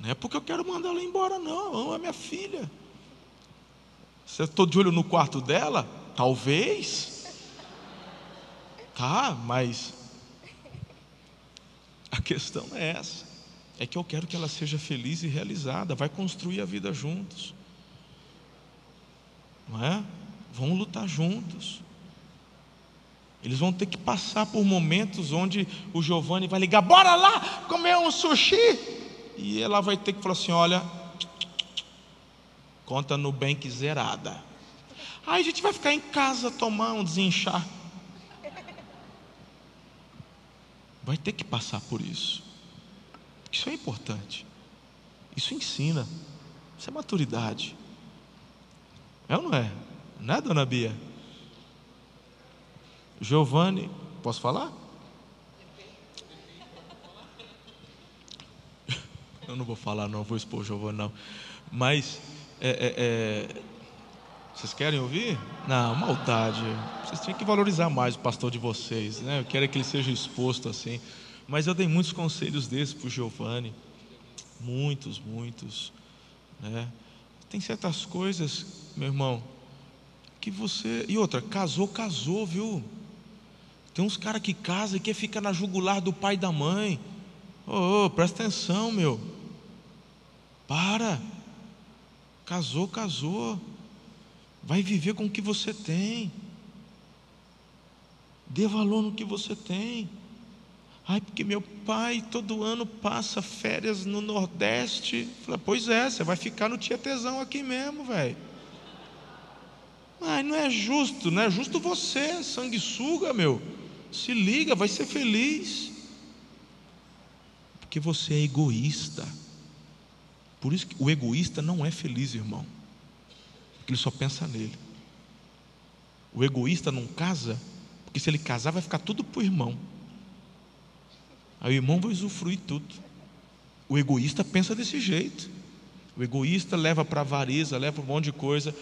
Não é porque eu quero mandar ela embora, não. A minha filha. Você estou de olho no quarto dela? Talvez. Tá, mas a questão é essa. É que eu quero que ela seja feliz e realizada. Vai construir a vida juntos. Não é? Vão lutar juntos. Eles vão ter que passar por momentos onde o Giovanni vai ligar: bora lá comer um sushi e ela vai ter que falar assim: olha, conta no bank zerada. Aí a gente vai ficar em casa tomar um desinchar. Vai ter que passar por isso. Isso é importante. Isso ensina. Isso é maturidade. É ou não é? Não é, dona Bia? Giovanni, posso falar? Eu não vou falar, não vou expor o Giovanni, não. Mas, é, é, é, vocês querem ouvir? Não, maldade. Vocês têm que valorizar mais o pastor de vocês, né? Eu quero que ele seja exposto assim. Mas eu dei muitos conselhos desses para o Giovanni. Muitos, muitos. Né? Tem certas coisas, meu irmão, que você. E outra, casou, casou, viu? Tem uns caras que casam e quer ficar na jugular do pai e da mãe. Ô, oh, presta atenção, meu. Para. Casou, casou. Vai viver com o que você tem. Dê valor no que você tem. Ai, porque meu pai todo ano passa férias no Nordeste. Fala, pois é, você vai ficar no Tietezão aqui mesmo, velho. Ai, não é justo, não é justo você, sanguessuga, meu. Se liga, vai ser feliz. Porque você é egoísta. Por isso que o egoísta não é feliz, irmão. Porque ele só pensa nele. O egoísta não casa, porque se ele casar vai ficar tudo para o irmão. Aí o irmão vai usufruir tudo. O egoísta pensa desse jeito. O egoísta leva para avareza, leva um monte de coisa.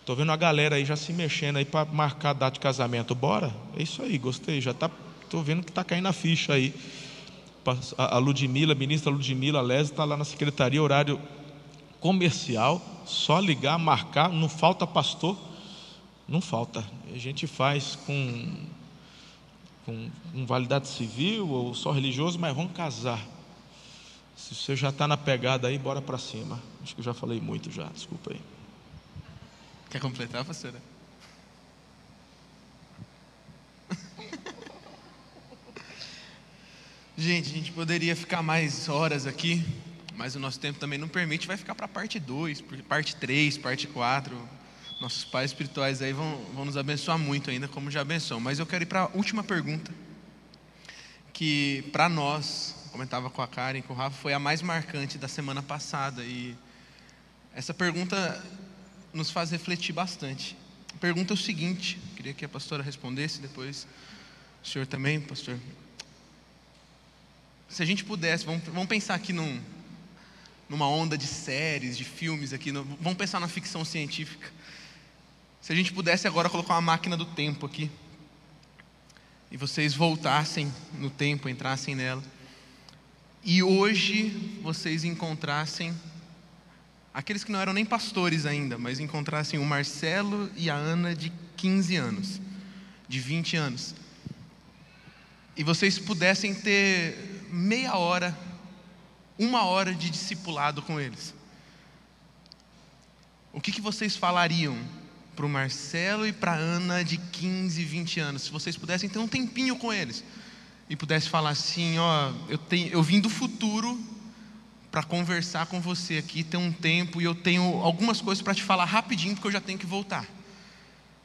Estou vendo a galera aí já se mexendo aí para marcar a data de casamento. Bora? É isso aí, gostei. Já tá, estou vendo que está caindo a ficha aí a Ludmila, a ministra Ludmila Lese está lá na secretaria, horário comercial, só ligar, marcar, não falta pastor, não falta. A gente faz com, com, com validade civil ou só religioso, mas vamos casar. Se você já está na pegada aí, bora para cima. Acho que eu já falei muito já, desculpa aí. Quer completar, pastora? Gente, a gente poderia ficar mais horas aqui, mas o nosso tempo também não permite, vai ficar para parte 2, parte 3, parte 4. Nossos pais espirituais aí vão, vão nos abençoar muito ainda, como já abençoam. Mas eu quero ir para a última pergunta, que para nós, comentava com a Karen com o Rafa, foi a mais marcante da semana passada. E essa pergunta nos faz refletir bastante. A pergunta é o seguinte: queria que a pastora respondesse, depois o senhor também, pastor. Se a gente pudesse, vamos, vamos pensar aqui num, numa onda de séries, de filmes aqui, no, vamos pensar na ficção científica. Se a gente pudesse agora colocar uma máquina do tempo aqui, e vocês voltassem no tempo, entrassem nela, e hoje vocês encontrassem aqueles que não eram nem pastores ainda, mas encontrassem o Marcelo e a Ana de 15 anos, de 20 anos, e vocês pudessem ter meia hora, uma hora de discipulado com eles, o que, que vocês falariam para o Marcelo e para a Ana de 15, 20 anos? Se vocês pudessem ter um tempinho com eles e pudesse falar assim, ó, eu, tenho, eu vim do futuro para conversar com você aqui, ter um tempo e eu tenho algumas coisas para te falar rapidinho, porque eu já tenho que voltar.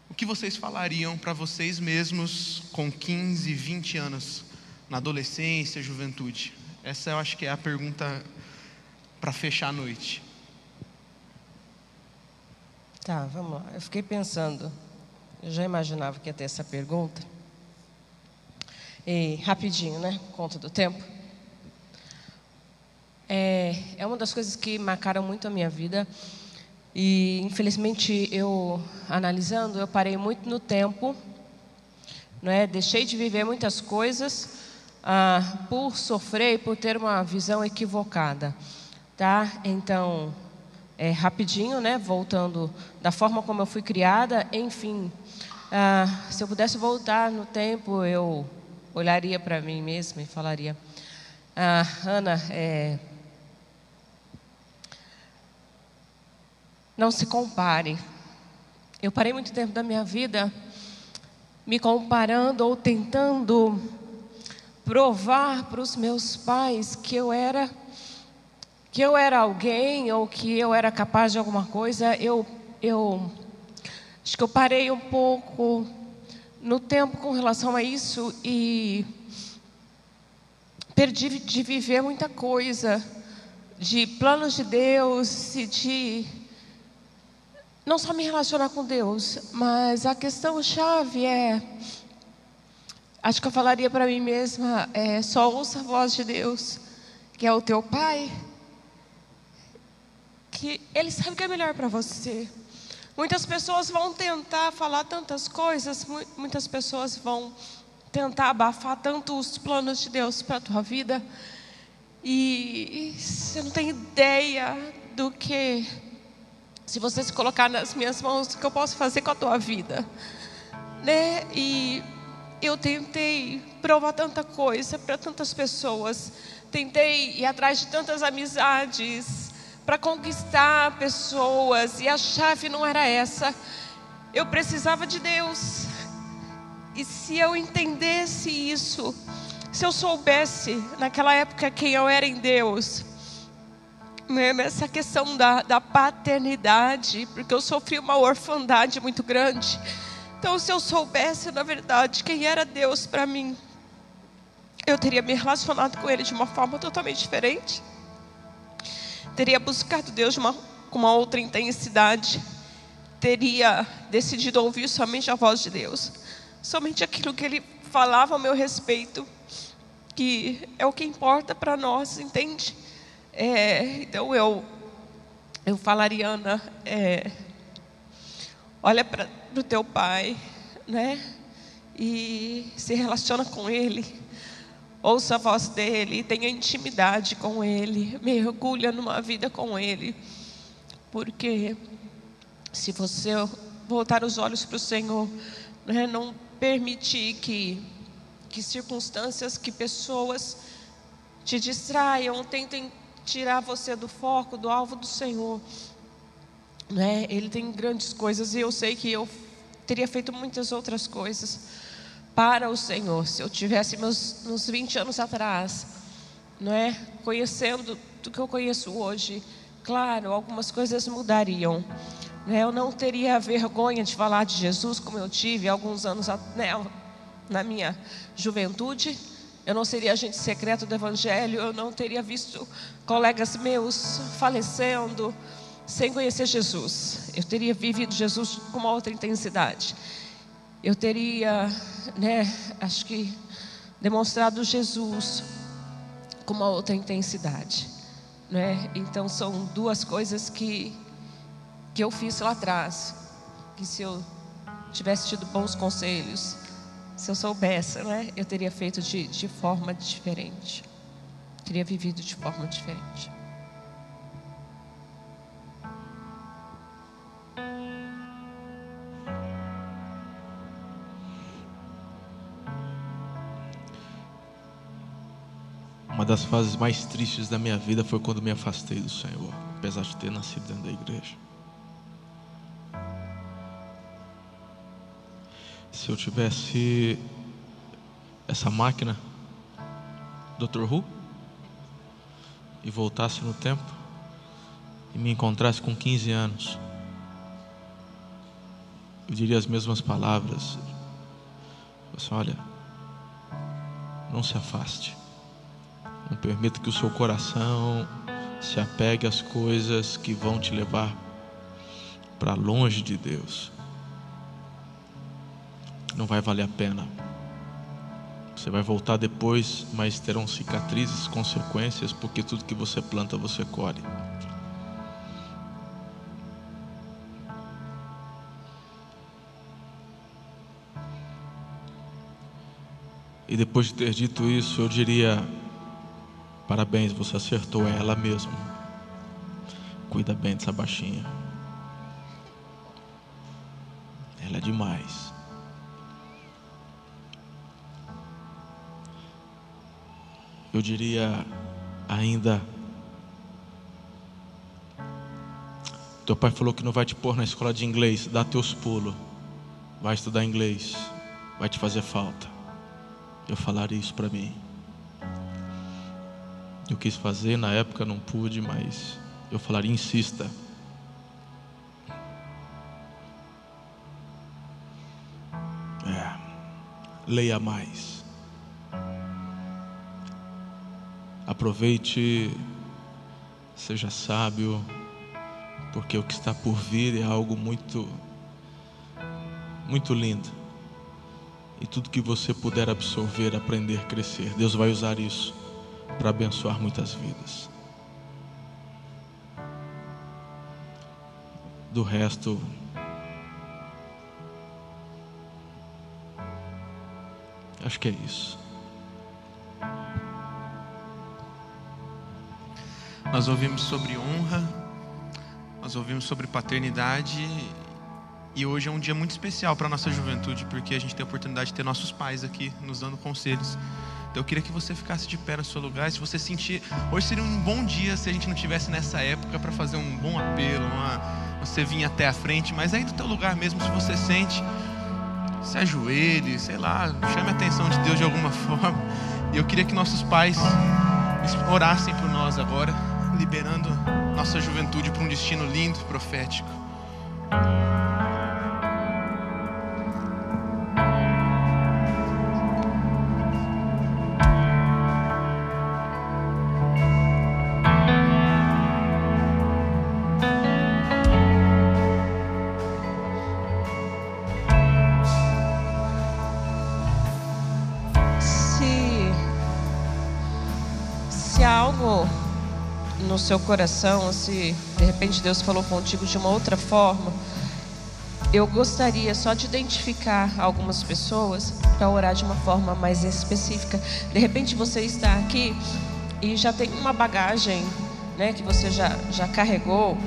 O que vocês falariam para vocês mesmos com 15, 20 anos, na adolescência, juventude? Essa eu acho que é a pergunta para fechar a noite. Tá, vamos lá. Eu fiquei pensando, eu já imaginava que ia ter essa pergunta. E rapidinho, né? Conta do tempo. É, é uma das coisas que marcaram muito a minha vida. E, infelizmente, eu, analisando, eu parei muito no tempo. Não é? Deixei de viver muitas coisas ah, por sofrer e por ter uma visão equivocada. Tá? Então, é, rapidinho, né? voltando da forma como eu fui criada, enfim. Ah, se eu pudesse voltar no tempo, eu olharia para mim mesma e falaria: ah, Ana, é, Não se compare. Eu parei muito tempo da minha vida me comparando ou tentando provar para os meus pais que eu era que eu era alguém ou que eu era capaz de alguma coisa. Eu eu acho que eu parei um pouco no tempo com relação a isso e perdi de viver muita coisa, de planos de Deus e de não só me relacionar com Deus, mas a questão chave é, acho que eu falaria para mim mesma, é, só ouça a voz de Deus, que é o teu Pai, que Ele sabe o que é melhor para você. Muitas pessoas vão tentar falar tantas coisas, muitas pessoas vão tentar abafar tanto os planos de Deus para a tua vida, e, e você não tem ideia do que se você se colocar nas minhas mãos, o que eu posso fazer com a tua vida? Né? E eu tentei provar tanta coisa para tantas pessoas, tentei ir atrás de tantas amizades para conquistar pessoas e a chave não era essa. Eu precisava de Deus. E se eu entendesse isso, se eu soubesse naquela época quem eu era em Deus, nessa questão da, da paternidade, porque eu sofri uma orfandade muito grande. Então, se eu soubesse, na verdade, quem era Deus para mim, eu teria me relacionado com Ele de uma forma totalmente diferente. Teria buscado Deus de uma, com uma outra intensidade. Teria decidido ouvir somente a voz de Deus. Somente aquilo que Ele falava ao meu respeito. Que é o que importa para nós, entende? É, então eu, eu falaria, Ana, é, olha para o teu pai, né? E se relaciona com ele, ouça a voz dele, tenha intimidade com ele, mergulha numa vida com ele, porque se você voltar os olhos para o Senhor, né, não permitir que, que circunstâncias, que pessoas te distraiam, tentem tirar você do foco, do alvo do Senhor. Né? Ele tem grandes coisas e eu sei que eu teria feito muitas outras coisas para o Senhor se eu tivesse meus, uns 20 anos atrás, não é? Conhecendo do que eu conheço hoje, claro, algumas coisas mudariam. Né? Eu não teria vergonha de falar de Jesus como eu tive alguns anos né, na minha juventude. Eu não seria agente secreto do Evangelho, eu não teria visto colegas meus falecendo sem conhecer Jesus. Eu teria vivido Jesus com uma outra intensidade. Eu teria, né, acho que demonstrado Jesus com uma outra intensidade, né? Então são duas coisas que que eu fiz lá atrás, que se eu tivesse tido bons conselhos, se eu soubesse, né, eu teria feito de, de forma diferente, teria vivido de forma diferente. Das fases mais tristes da minha vida foi quando me afastei do Senhor, apesar de ter nascido dentro da igreja. Se eu tivesse essa máquina, Dr. Who, e voltasse no tempo e me encontrasse com 15 anos, eu diria as mesmas palavras. Assim, olha, não se afaste. Não permita que o seu coração se apegue às coisas que vão te levar para longe de Deus. Não vai valer a pena. Você vai voltar depois, mas terão cicatrizes, consequências, porque tudo que você planta você colhe. E depois de ter dito isso, eu diria: Parabéns, você acertou ela mesmo. Cuida bem dessa baixinha. Ela é demais. Eu diria ainda. Teu pai falou que não vai te pôr na escola de inglês. Dá teus pulos. Vai estudar inglês. Vai te fazer falta. Eu falaria isso para mim. Eu quis fazer, na época não pude, mas eu falaria: insista. É, leia mais. Aproveite, seja sábio, porque o que está por vir é algo muito, muito lindo. E tudo que você puder absorver, aprender, crescer, Deus vai usar isso para abençoar muitas vidas. Do resto, acho que é isso. Nós ouvimos sobre honra, nós ouvimos sobre paternidade e hoje é um dia muito especial para a nossa juventude, porque a gente tem a oportunidade de ter nossos pais aqui nos dando conselhos. Eu queria que você ficasse de pé no seu lugar. Se você sentir, hoje seria um bom dia se a gente não tivesse nessa época para fazer um bom apelo, uma, você vir até a frente, mas aí do teu lugar mesmo, se você sente, se ajoelhe, sei lá, chame a atenção de Deus de alguma forma. E eu queria que nossos pais orassem por nós agora, liberando nossa juventude para um destino lindo, profético. Seu coração, se de repente Deus falou contigo de uma outra forma, eu gostaria só de identificar algumas pessoas para orar de uma forma mais específica. De repente você está aqui e já tem uma bagagem, né, que você já já carregou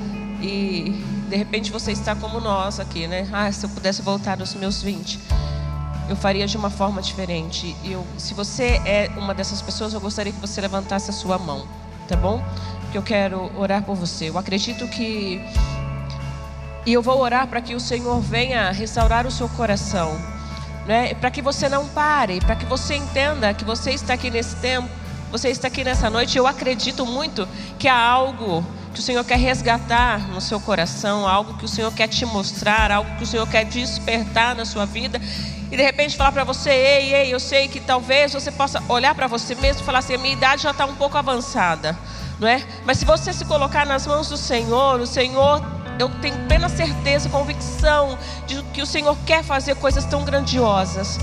e de repente você está como nós aqui, né? Ah, se eu pudesse voltar aos meus 20, eu faria de uma forma diferente. Eu, se você é uma dessas pessoas, eu gostaria que você levantasse a sua mão, tá bom? Que eu quero orar por você. Eu acredito que. E eu vou orar para que o Senhor venha restaurar o seu coração. Né? Para que você não pare, para que você entenda que você está aqui nesse tempo você está aqui nessa noite, eu acredito muito que há algo que o Senhor quer resgatar no seu coração, algo que o Senhor quer te mostrar, algo que o Senhor quer despertar na sua vida. E de repente falar para você, ei, ei, eu sei que talvez você possa olhar para você mesmo e falar assim: a minha idade já está um pouco avançada, não é? Mas se você se colocar nas mãos do Senhor, o Senhor eu tenho plena certeza, convicção de que o Senhor quer fazer coisas tão grandiosas,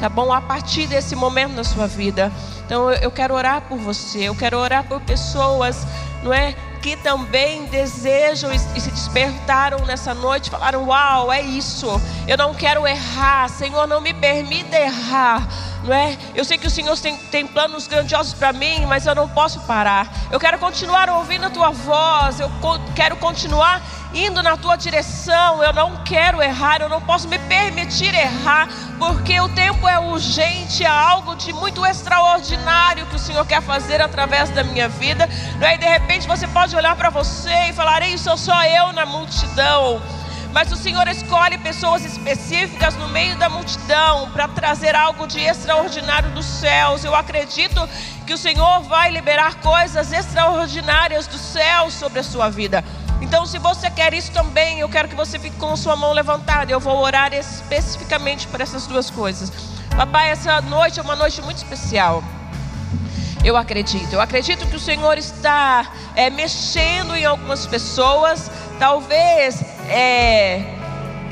tá bom? A partir desse momento na sua vida. Então eu quero orar por você, eu quero orar por pessoas, não é? Que também desejam e se despertaram nessa noite, falaram: Uau, é isso, eu não quero errar, Senhor, não me permita errar não é? Eu sei que o Senhor tem, tem planos grandiosos para mim, mas eu não posso parar. Eu quero continuar ouvindo a tua voz, eu co quero continuar indo na tua direção. Eu não quero errar, eu não posso me permitir errar, porque o tempo é urgente, é algo de muito extraordinário que o Senhor quer fazer através da minha vida. Não é? E de repente você pode olhar para você e falar: Isso sou só eu na multidão. Mas o Senhor escolhe pessoas específicas no meio da multidão para trazer algo de extraordinário dos céus. Eu acredito que o Senhor vai liberar coisas extraordinárias dos céus sobre a sua vida. Então, se você quer isso também, eu quero que você fique com sua mão levantada. Eu vou orar especificamente por essas duas coisas. Papai, essa noite é uma noite muito especial. Eu acredito. Eu acredito que o Senhor está é, mexendo em algumas pessoas. Talvez é,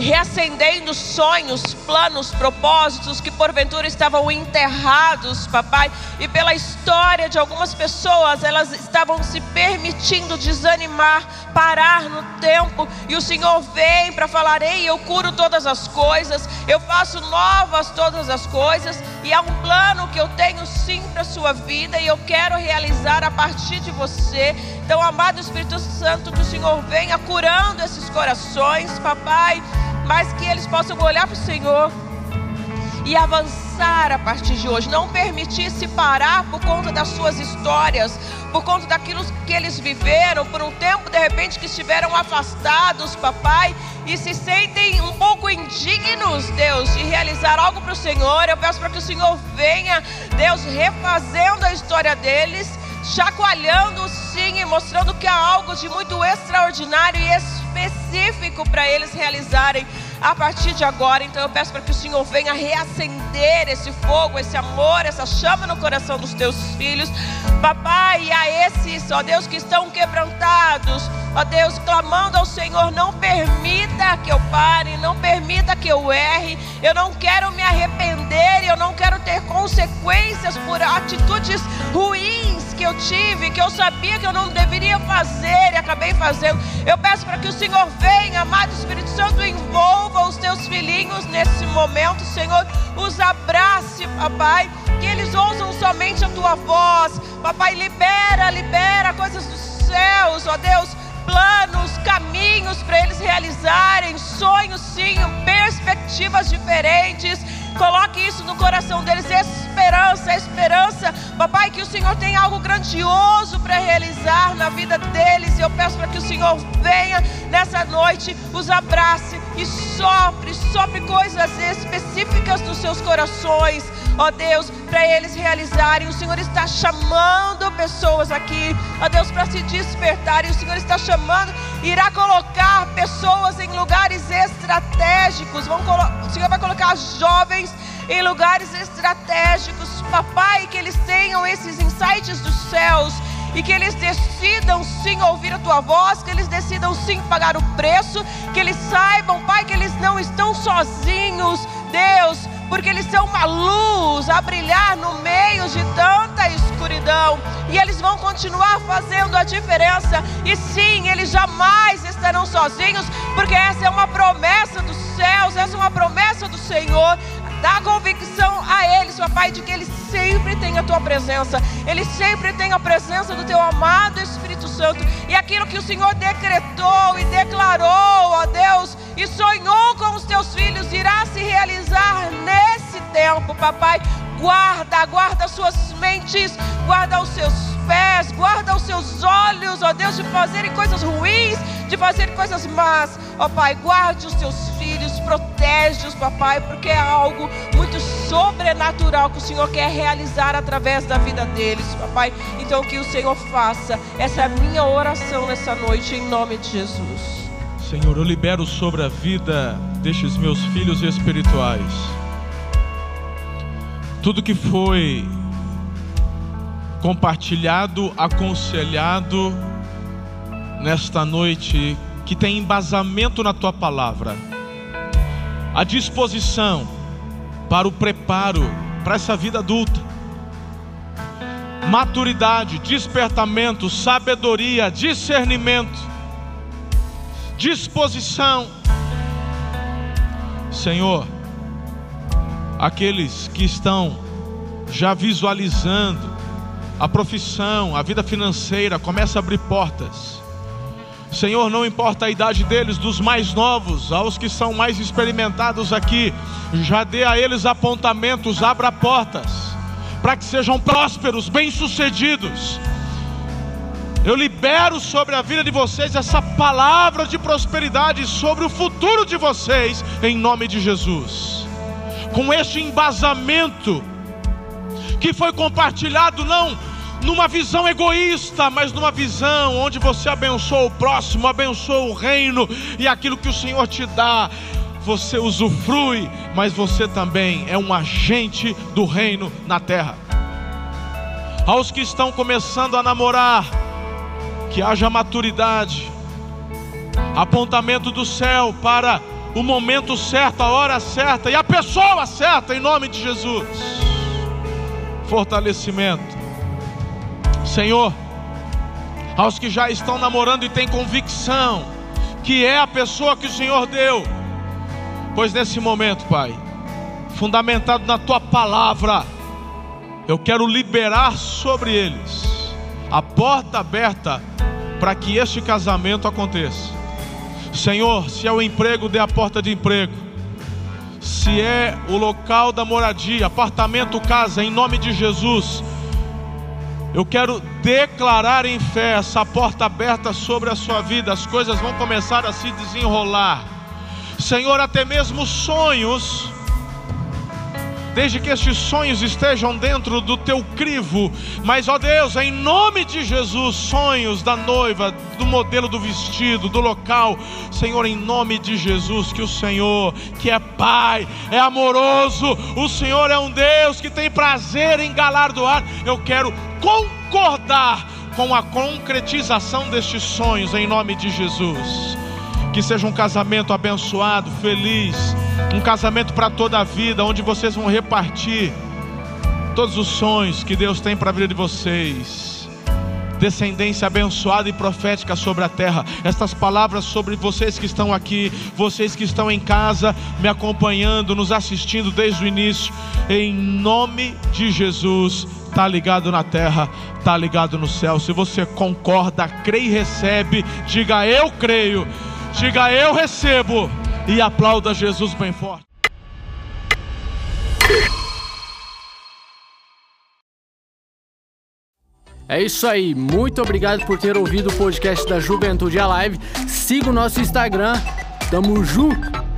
reacendendo sonhos, planos, propósitos que porventura estavam enterrados, papai, e pela história de algumas pessoas, elas estavam se permitindo desanimar, parar no tempo, e o Senhor vem para falar: Ei, eu curo todas as coisas, eu faço novas todas as coisas, e há um plano que eu tenho sim para sua vida, e eu quero realizar a partir de você. Então, amado Espírito Santo, que o Senhor venha curando esses corações, papai mas que eles possam olhar para o Senhor e avançar a partir de hoje. Não permitir se parar por conta das suas histórias, por conta daquilo que eles viveram, por um tempo de repente que estiveram afastados, papai, e se sentem um pouco indignos, Deus, de realizar algo para o Senhor. Eu peço para que o Senhor venha, Deus, refazendo a história deles chacoalhando sim e mostrando que há algo de muito extraordinário e específico para eles realizarem a partir de agora. Então eu peço para que o Senhor venha reacender esse fogo, esse amor, essa chama no coração dos teus filhos. Papai, a esses, ó Deus, que estão quebrantados, ó Deus, clamando ao Senhor, não permita que eu pare, não permita que eu erre. Eu não quero me arrepender, eu não quero ter consequências por atitudes ruins que eu tive, que eu sabia que eu não deveria fazer e acabei fazendo. Eu peço para que o Senhor venha, amado Espírito Santo, envolva os teus filhinhos nesse momento, Senhor. Os abrace, papai, que eles ouçam somente a tua voz. Papai, libera, libera coisas dos céus, ó Deus planos, caminhos para eles realizarem, sonhos sim, perspectivas diferentes. Coloque isso no coração deles, esperança, esperança. Senhor tem algo grandioso para realizar na vida deles. E eu peço para que o Senhor venha nessa noite, os abrace e sopre, sopre coisas específicas nos seus corações ó Deus, para eles realizarem. O Senhor está chamando pessoas aqui, ó Deus, para se despertarem. O Senhor está chamando, irá colocar pessoas em lugares estratégicos. o Senhor vai colocar jovens em lugares estratégicos, papai, que eles tenham esses insights dos céus e que eles decidam sim ouvir a tua voz, que eles decidam sim pagar o preço, que eles saibam, Pai, que eles não estão sozinhos, Deus, porque eles são uma luz a brilhar no meio de tanta escuridão, e eles vão continuar fazendo a diferença, e sim, eles jamais estarão sozinhos, porque essa é uma promessa dos céus, essa é uma promessa do Senhor. Dá convicção a eles, papai, de que eles sempre têm a tua presença, eles sempre têm a presença do teu amado Espírito Santo, e aquilo que o Senhor decretou e declarou, ó Deus, e sonhou com os teus filhos, irá se realizar nesse tempo, papai. Guarda, guarda suas mentes, guarda os seus pés, guarda os seus olhos, ó Deus, de fazerem coisas ruins, de fazerem coisas más, ó Pai, guarde os filhos filhos, protege-os, papai, porque é algo muito sobrenatural que o Senhor quer realizar através da vida deles, papai. Então que o Senhor faça. Essa é a minha oração nessa noite em nome de Jesus. Senhor, eu libero sobre a vida destes meus filhos espirituais tudo que foi compartilhado, aconselhado nesta noite, que tem embasamento na tua palavra, a disposição para o preparo para essa vida adulta, maturidade, despertamento, sabedoria, discernimento, disposição. Senhor, aqueles que estão já visualizando a profissão, a vida financeira, começa a abrir portas. Senhor, não importa a idade deles, dos mais novos aos que são mais experimentados aqui, já dê a eles apontamentos, abra portas, para que sejam prósperos, bem-sucedidos. Eu libero sobre a vida de vocês essa palavra de prosperidade sobre o futuro de vocês, em nome de Jesus. Com este embasamento que foi compartilhado não numa visão egoísta, mas numa visão onde você abençoa o próximo, abençoa o reino e aquilo que o Senhor te dá, você usufrui, mas você também é um agente do reino na terra. Aos que estão começando a namorar, que haja maturidade, apontamento do céu para o momento certo, a hora certa e a pessoa certa, em nome de Jesus. Fortalecimento Senhor, aos que já estão namorando e têm convicção que é a pessoa que o Senhor deu, pois nesse momento, Pai, fundamentado na tua palavra, eu quero liberar sobre eles a porta aberta para que este casamento aconteça. Senhor, se é o emprego, dê a porta de emprego. Se é o local da moradia, apartamento, casa, em nome de Jesus, eu quero declarar em fé essa porta aberta sobre a sua vida, as coisas vão começar a se desenrolar. Senhor, até mesmo sonhos, desde que estes sonhos estejam dentro do teu crivo, mas ó Deus, em nome de Jesus, sonhos da noiva, do modelo do vestido, do local, Senhor, em nome de Jesus, que o Senhor, que é Pai, é amoroso, o Senhor é um Deus que tem prazer em galardoar, eu quero concordar com a concretização destes sonhos em nome de Jesus. Que seja um casamento abençoado, feliz, um casamento para toda a vida, onde vocês vão repartir todos os sonhos que Deus tem para a vida de vocês descendência abençoada e profética sobre a terra. Estas palavras sobre vocês que estão aqui, vocês que estão em casa, me acompanhando, nos assistindo desde o início, em nome de Jesus. Está ligado na terra, está ligado no céu. Se você concorda, crê e recebe, diga eu creio, diga eu recebo e aplauda Jesus bem forte. É isso aí, muito obrigado por ter ouvido o podcast da Juventude Alive. Siga o nosso Instagram, tamo junto!